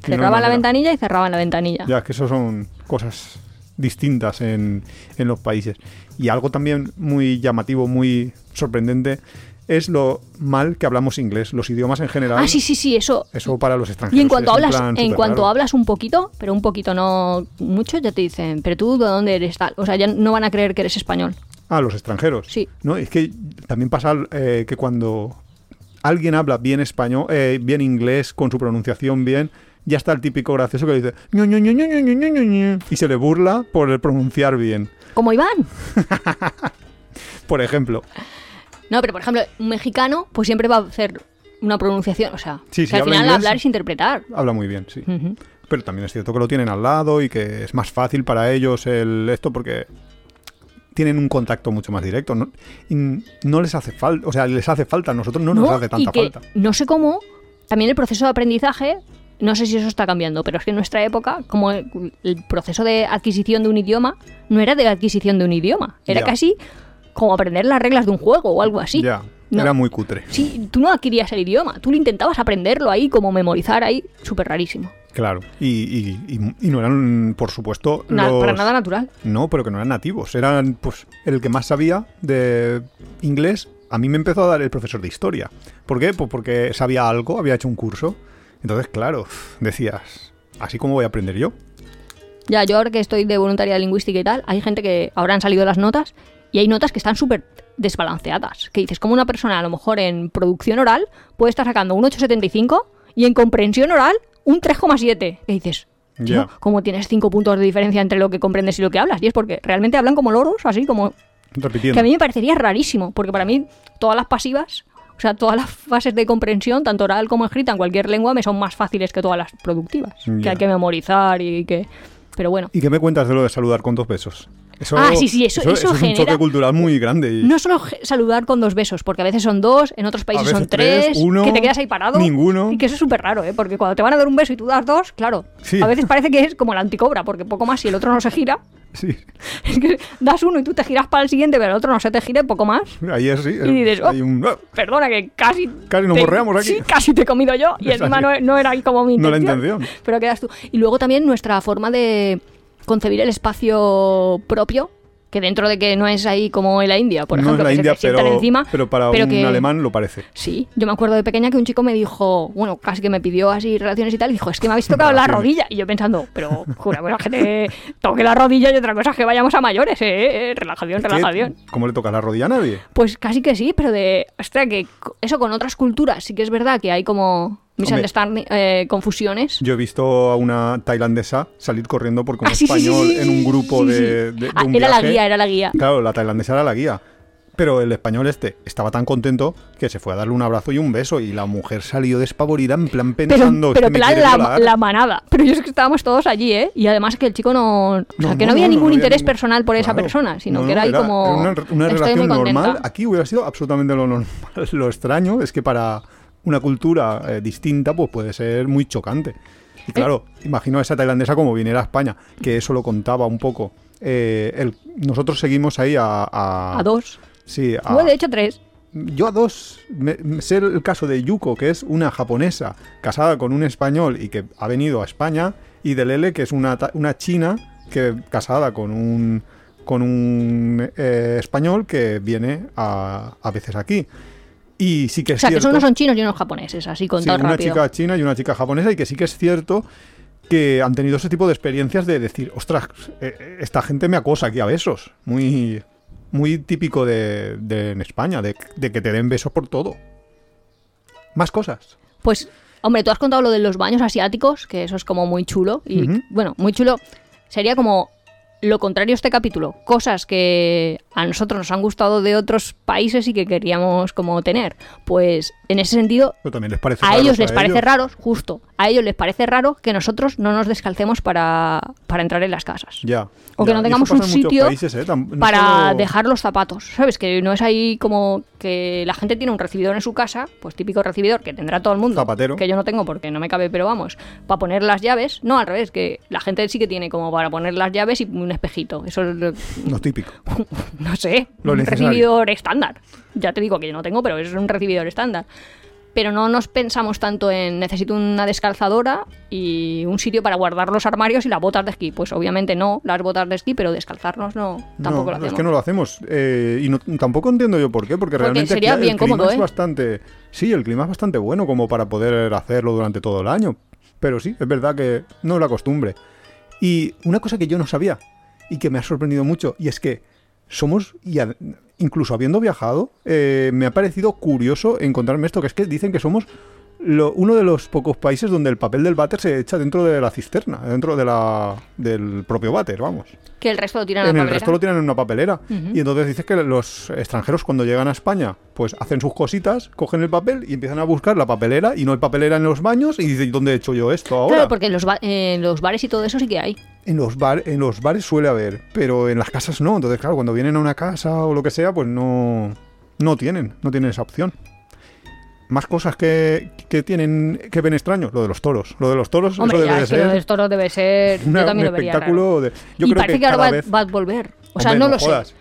Y no hay Cerraban la ventanilla y cerraban la ventanilla. Ya, es que eso son cosas distintas en, en los países. Y algo también muy llamativo, muy sorprendente, es lo mal que hablamos inglés, los idiomas en general. Ah, sí, sí, sí, eso. Eso para los extranjeros. Y en cuanto hablas, en cuanto raro. hablas un poquito, pero un poquito no mucho, ya te dicen, pero tú de dónde eres tal. O sea, ya no van a creer que eres español. Ah, los extranjeros. Sí. No, es que también pasa eh, que cuando alguien habla bien español, eh, bien inglés, con su pronunciación bien, ya está el típico gracioso que dice "Ñu, ñu, ñu, ñu, ñu, ñu, ñu, ñu", y se le burla por el pronunciar bien. Como Iván. Por ejemplo. No, pero por ejemplo, un mexicano, pues siempre va a hacer una pronunciación. O sea, Sí, al final inglés- hablar es interpretar. Habla muy bien, sí. Pero también es cierto que lo tienen al lado y que es más fácil para ellos el esto porque tienen un contacto mucho más directo. No, no les hace falta, o sea, les hace falta, a nosotros no, nos hace y tanta que falta. no sé cómo, también el proceso de aprendizaje, no sé si eso está cambiando, pero es que en nuestra época, como el, el proceso de adquisición de un idioma, no era de adquisición de un idioma, era casi como aprender las reglas de un juego o algo así. No. era muy cutre. Sí, tú no adquirías el idioma, tú lo intentabas aprenderlo ahí, como memorizar ahí, súper rarísimo. Claro. Y, y- y- y no eran, por supuesto, Na- los- Para nada natural. No, pero que no eran nativos. Eran, pues, el que más sabía de inglés. A mí me empezó a dar el profesor de historia. ¿Por qué? Pues porque sabía algo, había hecho un curso. Entonces, claro, decías, así como voy a aprender yo. Ya, yo ahora que estoy de voluntaria lingüística y tal, hay gente que ahora han salido las notas y hay notas que están súper desbalanceadas. Que dices, como una persona a lo mejor en producción oral puede estar sacando un 8,75 y en comprensión oral un 3,7. Que dices, Ya. ¿cómo tienes 5 puntos de diferencia entre lo que comprendes y lo que hablas? Y es porque realmente hablan como loros, así como Repitiendo. que a mí me parecería rarísimo, porque para mí todas las pasivas, o sea, todas las fases de comprensión, tanto oral como escrita en cualquier lengua, me son más fáciles que todas las productivas, que hay que memorizar y que... Pero bueno, ¿Y qué me cuentas de lo de saludar con dos besos? Eso, Ah, sí, sí, eso- eso es un genera- choque cultural muy grande. Y no solo saludar con dos besos, porque a veces son dos, en otros países son tres, tres, uno, que te quedas ahí parado. ninguno. Y que eso es súper raro, ¿eh? Porque cuando te van a dar un beso y tú das dos, claro, Sí. a veces parece que es como la anticobra, porque poco más si el otro no se gira. sí, Es que das uno y tú te giras para el siguiente, pero el otro no se te gira y poco más. ahí es, sí. Y dices, hay un- Perdona, que casi. Casi nos te- borreamos aquí. Sí, casi te he comido yo. Y encima no, no era ahí como mi No la intención. intención. Pero quedas tú. Y luego también nuestra forma de concebir el espacio propio. Que dentro de que no es ahí como en la India, por no ejemplo, es la que India, se te sientan pero, encima. pero para pero un que- alemán lo parece. Sí, yo me acuerdo de pequeña que un chico me dijo, bueno, casi que me pidió así relaciones y tal, y dijo, es que me habéis tocado la rodilla. Y yo pensando, pero una cosa que te toque la rodilla y otra cosa es que vayamos a mayores, eh, eh, relajación, relajación. ¿Cómo le toca la rodilla a nadie? Pues casi que sí, pero de. Ostras, que eso con otras culturas sí que es verdad que hay como. Misunderstanding, eh, confusiones. Yo he visto a una tailandesa salir corriendo porque un Ah, sí, sí, sí, español sí, en un grupo de, de- de Ah, un era la viaje- guía, era la guía. Claro, la tailandesa era la guía. Pero el español este estaba tan contento que se fue a darle un abrazo y un beso y la mujer salió despavorida en plan Pero, pensando pero "Este me plan quiere la, violar". la manada. Pero yo es que estábamos todos allí, ¿eh? Y además que el chico no. O sea, No, que no, no, había no, ningún no había interés ningún- personal por esa Claro. persona, sino No, que era no, ahí como. una, una "Estoy relación muy contenta". normal. Aquí hubiera sido absolutamente lo normal. Lo extraño es que para una cultura eh, distinta pues puede ser muy chocante. Y claro, imagino a esa tailandesa como viniera a España, que eso lo contaba un poco. Eh, el- nosotros seguimos ahí a... A, A dos. Sí, a, Fue de hecho tres. yo a dos, me- me- sé el caso de Yuko, que es una japonesa casada con un español y que ha venido a España, y de Lele, que es una, una china que casada con un, con un eh, español que viene a, a veces aquí. Y sí que O es sea, que cierto, unos son chinos y unos japoneses, así con sí, una rápido. chica china y una chica japonesa, y que sí que es cierto que han tenido ese tipo de experiencias de decir, ostras, eh, esta gente me acosa aquí a besos. Muy, muy típico de, de- en España, de, de que te den besos por todo. Más cosas. Pues, hombre, tú has contado lo de los baños asiáticos, que eso es como muy chulo. Y bueno, muy chulo. Sería como lo contrario a este capítulo. Cosas que a nosotros nos han gustado de otros países y que queríamos como tener. Pues en ese sentido, les parece a raros ellos les a parece ellos. raro, justo, a ellos les parece raro que nosotros no nos descalcemos para, para entrar en las casas. Ya. O que no tengamos un sitio países, ¿eh? No para solo- dejar los zapatos, ¿sabes? Que no es ahí como que la gente tiene un recibidor en su casa, pues típico recibidor que tendrá todo el mundo, Zapatero. que yo no tengo porque no me cabe, pero vamos, para poner las llaves, no, al revés, que la gente sí que tiene como para poner las llaves y un espejito, eso es, lo- No típico. no sé, Lo un recibidor estándar. Ya te digo que yo no tengo, pero es un recibidor estándar. Pero no nos pensamos tanto en necesito una descalzadora y un sitio para guardar los armarios y las botas de esquí. Pues obviamente no las botas de esquí, pero descalzarnos no, tampoco no, lo hacemos. es que no lo hacemos. Eh, y no- tampoco entiendo yo por qué, porque, realmente sería aquí el bien clima cómodo, es ¿eh? bastante. Sí, el clima es bastante bueno como para poder hacerlo durante todo el año. Pero sí, es verdad que no es la costumbre. Y una cosa que yo no sabía y que me ha sorprendido mucho, y es que somos, y incluso habiendo viajado, eh, me ha parecido curioso encontrarme esto, que es que dicen que somos lo- uno de los pocos países donde el papel del váter se echa dentro de la cisterna, dentro de la, del propio váter, vamos Que el resto lo tiran en la el papelera. resto lo tiran en una papelera. Y entonces dices que los extranjeros cuando llegan a España, pues hacen sus cositas, cogen el papel y empiezan a buscar la papelera y no hay papelera en los baños y dicen, ¿dónde he hecho yo esto ahora? Claro, porque en los, ba- en los bares y todo eso sí que hay. En los, bar, en los bares suele haber, pero en las casas no. Entonces, claro, cuando vienen a una casa o lo que sea, pues no, no tienen, no tienen esa opción. Más cosas que, que tienen que ven extraños, lo de los toros. Lo de los toros, Hombre, eso ya, debe es que ser lo de toros debe ser... una- yo también un lo vería raro. espectáculo de. Yo y creo parece que, ahora va, vez. va a volver. O sea, Hombre, no no lo jodas. sé.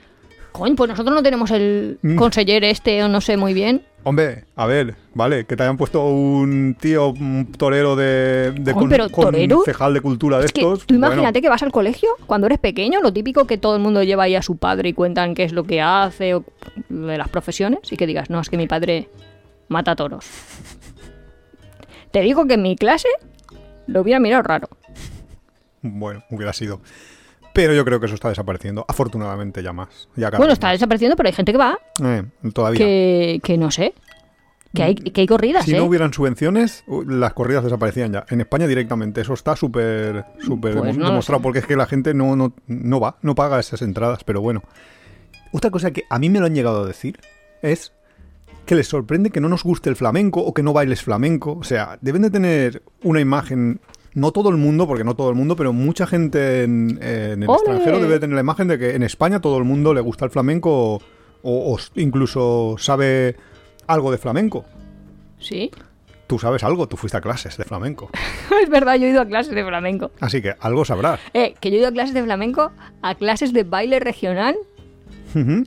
Coño, pues nosotros no tenemos el Mm. conseller este, o no sé muy bien. Hombre, a ver, vale, que te hayan puesto un tío, un torero de, de Coño, pero ¿torero? concejal de cultura de Es que estos. tú bueno, imagínate que vas al colegio cuando eres pequeño, lo típico que todo el mundo lleva ahí a su padre y cuentan qué es lo que hace o de las profesiones y que digas, no, es que mi padre mata toros. Te digo que en mi clase lo hubiera mirado raro. Bueno, hubiera sido. Pero yo creo que eso está desapareciendo. Afortunadamente ya más. Ya cada Bueno, está más. desapareciendo, pero hay gente que va, Eh, todavía. que, que no sé. Que hay, que hay corridas, Si ¿eh? no hubieran subvenciones, las corridas desaparecían ya. En España directamente. Eso está súper súper Pues no demostrado porque es que la gente no, no, no va, no paga esas entradas. Pero bueno. Otra cosa que a mí me lo han llegado a decir es que les sorprende que no nos guste el flamenco o que no bailes flamenco. O sea, deben de tener una imagen... No todo el mundo, porque no todo el mundo, pero mucha gente en, en el ¡Ole! extranjero debe tener la imagen de que en España todo el mundo le gusta el flamenco o, o incluso sabe algo de flamenco. Sí. Tú sabes algo, tú fuiste a clases de flamenco. es verdad, yo he ido a clases de flamenco. Así que algo sabrás. Eh, que yo he ido a clases de flamenco, a clases de baile regional,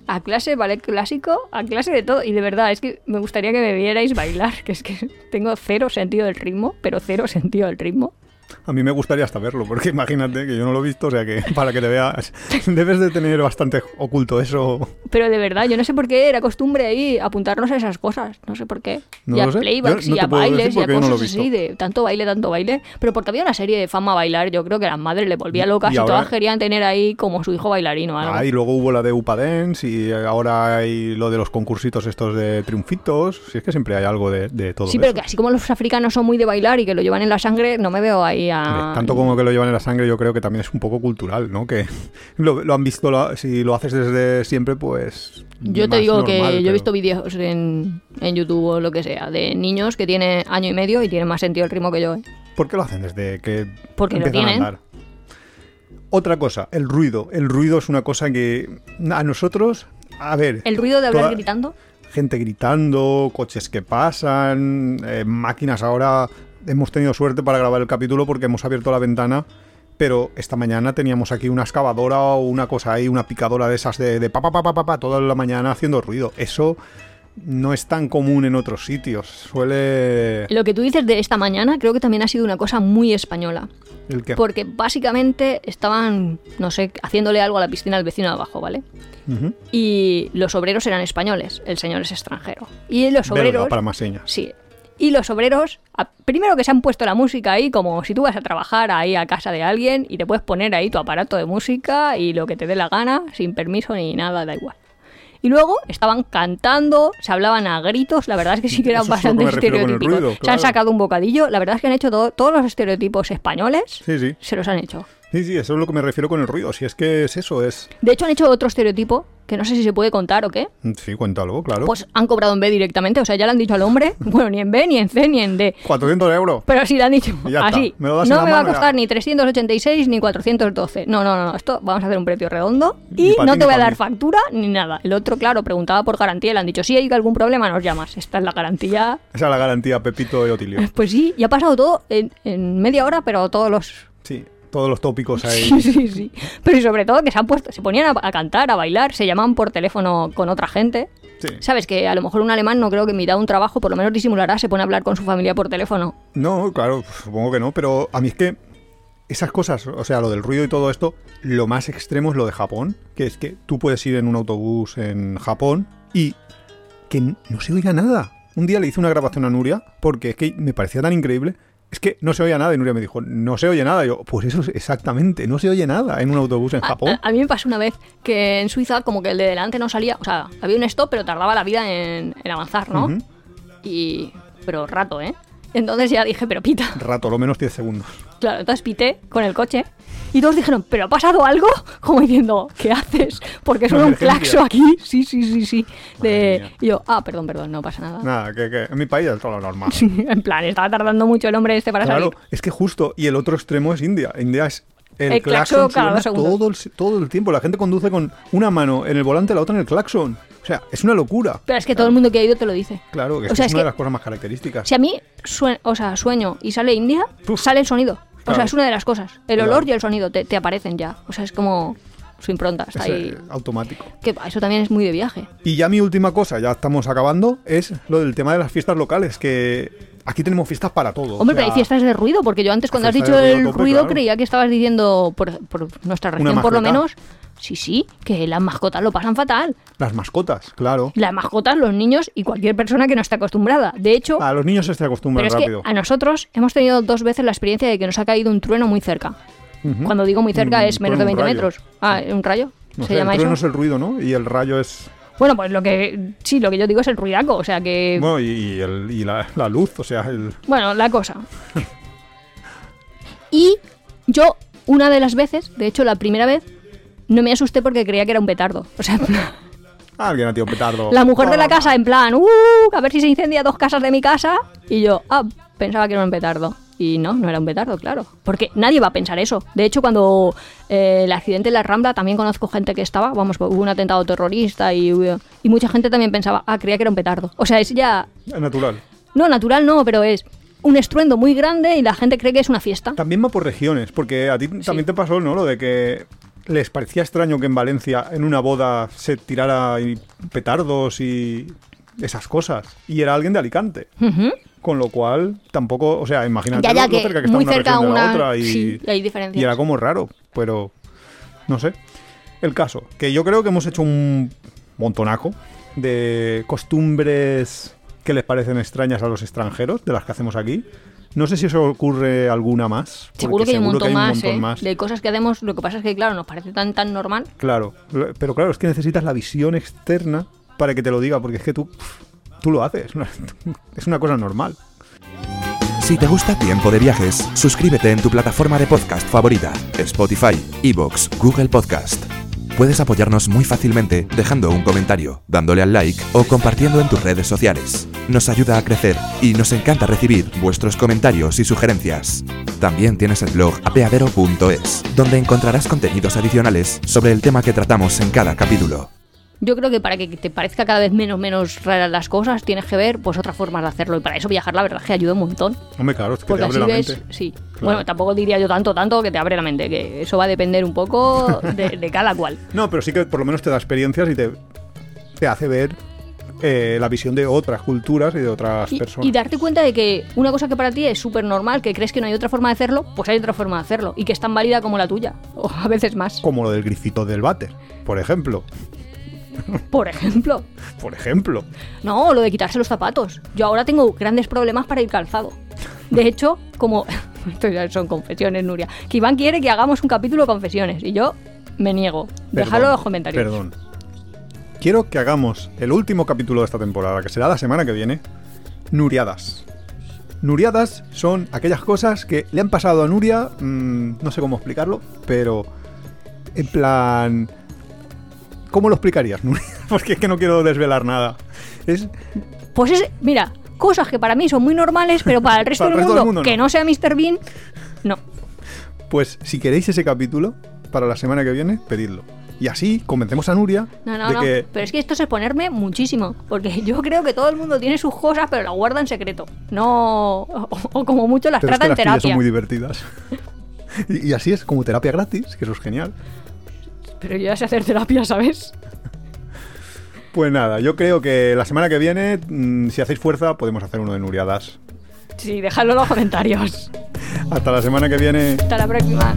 A clase ballet clásico, a clase de todo. Y de verdad, es que me gustaría que me vierais bailar, que es que tengo cero sentido del ritmo, pero cero sentido del ritmo. A mí me gustaría hasta verlo, porque imagínate que yo no lo he visto, o sea que para que te veas, debes de tener bastante oculto eso. Pero de verdad, yo no sé por qué era costumbre ahí apuntarnos a esas cosas. No sé por qué. No y a playbacks Yo no y a bailes y a no cosas así, de tanto baile, tanto baile. Pero porque había una serie de fama a bailar, yo creo que las madres le volvía locas y, y ahora- todas querían tener ahí como su hijo bailarino. o algo. Ah, y luego hubo la de Upa Dance y ahora hay lo de los concursitos estos de triunfitos. Si es que siempre hay algo de, de todo Sí, pero eso. que así como los africanos son muy de bailar y que lo llevan en la sangre, no me veo ahí a... Tanto como que lo llevan en la sangre, yo creo que también es un poco cultural, ¿no? Que lo, lo han visto, lo- si lo haces desde siempre, pues. Yo te digo que yo he visto vídeos en, en YouTube o lo que sea de niños que tienen año y medio y tienen más sentido el ritmo que yo. ¿eh? ¿Por qué lo hacen desde que Porque lo empiezan a tienen. andar? Otra cosa, el ruido. El ruido es una cosa que a nosotros, a ver, El ruido de hablar Toda- gritando. gente gritando, coches que pasan, eh, máquinas ahora. Hemos tenido suerte para grabar el capítulo porque hemos abierto la ventana, pero esta mañana teníamos aquí una excavadora o una cosa ahí, una picadora de esas de, de pa, pa, pa, pa, pa, pa, toda la mañana haciendo ruido. Eso no es tan común en otros sitios. Suele... Lo que tú dices de esta mañana creo que también ha sido una cosa muy española. El que... Porque básicamente estaban, no sé, haciéndole algo a la piscina del vecino de abajo, ¿vale? Y los obreros eran españoles, el señor es extranjero. Y los Belga, obreros... para más señas. Sí. Y los obreros, primero que se han puesto la música ahí, como si tú vas a trabajar ahí a casa de alguien y te puedes poner ahí tu aparato de música y lo que te dé la gana, sin permiso ni nada, da igual. Y luego estaban cantando, se hablaban a gritos, la verdad es que sí que eran Eso es bastante el estereotípicos. ruido, Se han sacado un bocadillo, la verdad es que han hecho todo- todos los estereotipos españoles, Sí, sí. se los han hecho. Sí, sí, eso es lo que me refiero con el ruido. Si es que es eso, es... De hecho han hecho otro estereotipo, que no sé si se puede contar o qué, Sí, cuéntalo, claro. pues han cobrado en B directamente, o sea, ya le han dicho al hombre, bueno, ni en B, ni en C, ni en D. 400 euros. Pero sí le han dicho está. así. Me lo das en no me va a costar ya. ni 386 ni 412. No, no, no, no. Esto vamos a hacer un precio redondo. Y no ti te voy a dar mí. factura ni nada. El otro, claro, preguntaba por garantía le han dicho, si hay algún problema, nos llamas. Esta es la garantía. Esa es la garantía Pepito y Otilio. Pues sí, y ha pasado todo en, en media hora, pero todos los. Sí, todos los tópicos ahí. Sí, sí, sí. Pero y sobre todo que se han puesto, se ponían a, a cantar, a bailar, se llamaban por teléfono con otra gente. Sí. Sabes que a lo mejor un alemán no creo que en mitad de un trabajo, por lo menos disimulará, se pone a hablar con su familia por teléfono. No, claro, supongo que no, pero a mí es que esas cosas, o sea, lo del ruido y todo esto, lo más extremo es lo de Japón, que es que tú puedes ir en un autobús en Japón y que no se oiga nada. Un día le hice una grabación a Nuria porque es que me parecía tan increíble. Es que no se oía nada y Nuria me dijo, no se oye nada. Y yo, pues eso es exactamente, no se oye nada en un autobús en A- Japón. A, a mí me pasó una vez que en Suiza como que el de delante no salía, o sea, había un stop pero tardaba la vida en, en avanzar, ¿no? Y... pero rato, ¿eh? Entonces ya dije, pero pita. Rato, lo menos 10 segundos. Claro, entonces pité con el coche y todos dijeron, ¿pero ha pasado algo? Como diciendo, ¿qué haces? Porque suena un claxo aquí. Sí, sí, sí, sí. De... Y yo, ah, perdón, perdón, no pasa nada. Nada, que, que en mi país es todo lo normal. en plan, estaba tardando mucho el hombre este para Claro, salir. es que justo, y el otro extremo es India. India es el, El claxon claxon suena todo el, todo el tiempo. La gente conduce con una mano en el volante, la otra en el claxon. O sea, es una locura. Pero es que todo el mundo que ha ido te lo dice. Claro, que O es, sea, es es una de las cosas más características. Si a mí sue- o sea, sueño y sale India, Uf. sale el sonido. O Claro. sea, es una de las cosas. El Claro. olor y el sonido te, te aparecen ya. O sea, es como su impronta. Está Es, ahí. automático. Que eso también es muy de viaje. Y ya mi última cosa, ya estamos acabando, es lo del tema de las fiestas locales, que aquí tenemos fiestas para todo. Hombre, o pero hay sea, fiestas de ruido, porque yo antes cuando has dicho ruido el tope, ruido claro. creía que estabas diciendo por, por nuestra región por lo menos. Sí, sí, que las mascotas lo pasan fatal. Las mascotas, claro. Las mascotas, los niños y cualquier persona que no esté acostumbrada. De hecho, A los niños se acostumbran es rápido. que a nosotros hemos tenido dos veces la experiencia de que nos ha caído un trueno muy cerca. Cuando digo muy cerca es menos de con un 20 rayo. metros. Ah, ¿un rayo? No ¿Se sé, llama el trueno eso? es el ruido, ¿no? Y el rayo es... Bueno, pues lo que sí, lo que yo digo es el ruidaco, o sea que Bueno, y, y el- y la, la luz, o sea, el... Bueno, la cosa. Y yo, una de las veces, de hecho la primera vez, no me asusté porque creía que era un petardo. O sea, Alguien ha tirado un petardo. la mujer de la Ah. casa en plan, ¡uh! A ver si se incendia dos casas de mi casa. Y yo, ah, pensaba que era un petardo. Y no, no era un petardo, claro. Porque nadie va a pensar eso. De hecho, cuando eh, el accidente en la Rambla, también conozco gente que estaba, vamos, hubo un atentado terrorista y, y mucha gente también pensaba, ah, creía que era un petardo. O sea, es ya... Natural. No, natural no, pero es un estruendo muy grande y la gente cree que es una fiesta. También va por regiones, porque a ti también te pasó, ¿no? Lo de que les parecía extraño que en Valencia, en una boda, se tirara y petardos y esas cosas. Y era alguien de Alicante. Con lo cual, tampoco, o sea, imagínate Ya, ya, lo- lo que cerca que está muy una cerca región de la una- otra y, sí, hay diferencias. y era como raro, pero no sé. El caso, que yo creo que hemos hecho un montonaco de costumbres que les parecen extrañas a los extranjeros, de las que hacemos aquí. No sé si os ocurre alguna más. Seguro que hay un montón, más, ¿eh? más. De cosas que hacemos, lo que pasa es que, claro, nos parece tan tan normal. Claro, pero claro, es que necesitas la visión externa para que te lo diga, porque es que tú, tú lo haces, es una cosa normal. Si te gusta Tiempo de Viajes, suscríbete en tu plataforma de podcast favorita, Spotify, Evox, Google Podcast. Puedes apoyarnos muy fácilmente dejando un comentario, dándole al like o compartiendo en tus redes sociales. Nos ayuda a crecer y nos encanta recibir vuestros comentarios y sugerencias. También tienes el blog apeadero.es, donde encontrarás contenidos adicionales sobre el tema que tratamos en cada capítulo. Yo creo que para que te parezca cada vez menos menos raras las cosas, tienes que ver pues otras formas de hacerlo. Y para eso viajar, la verdad, es que ayuda un montón. Hombre, claro, es que Porque te abre así la ves, mente. sí. Claro. Bueno, tampoco diría yo tanto, tanto que te abre la mente, que eso va a depender un poco de, de cada cual. No, pero sí que por lo menos te da experiencias y te, te hace ver eh, la visión de otras culturas y de otras Y, personas. y darte cuenta de que una cosa que para ti es súper normal, que crees que no hay otra forma de hacerlo, pues hay otra forma de hacerlo. Y que es tan válida como la tuya. O a veces más. Como lo del grifito del váter, por ejemplo. Por ejemplo. Por ejemplo. No, lo de quitarse los zapatos. Yo ahora tengo grandes problemas para ir calzado. De hecho, como... Esto ya son confesiones, Nuria. Que Iván quiere que hagamos un capítulo de confesiones. Y yo me niego. Dejadlo en los comentarios. Perdón. Quiero que hagamos el último capítulo de esta temporada, que será la semana que viene, Nuriadas. Nuriadas son aquellas cosas que le han pasado a Nuria, mm, no sé cómo explicarlo, pero en plan... ¿Cómo lo explicarías, Nuria? Porque es que no quiero desvelar nada. Es Pues es... Mira, cosas que para mí son muy normales, pero para el resto, Para el del, resto mundo, del mundo que no. no sea Mr. Bean, no. Pues si queréis ese capítulo para la semana que viene, pedidlo. Y así convencemos a Nuria No, no, de no. que Pero es que esto es exponerme muchísimo. Porque yo creo que todo el mundo tiene sus cosas, pero las guarda en secreto. No. O, o como mucho las pero es trata que en las tuyas son terapia. muy divertidas. y, y así es como terapia gratis, que eso es genial. Pero yo ya sé hacer terapia, ¿sabes? Pues nada, yo creo que la semana que viene, mm, si hacéis fuerza, podemos hacer uno de Nuriadas. Sí, dejadlo en los comentarios. Hasta la semana que viene. Hasta la próxima.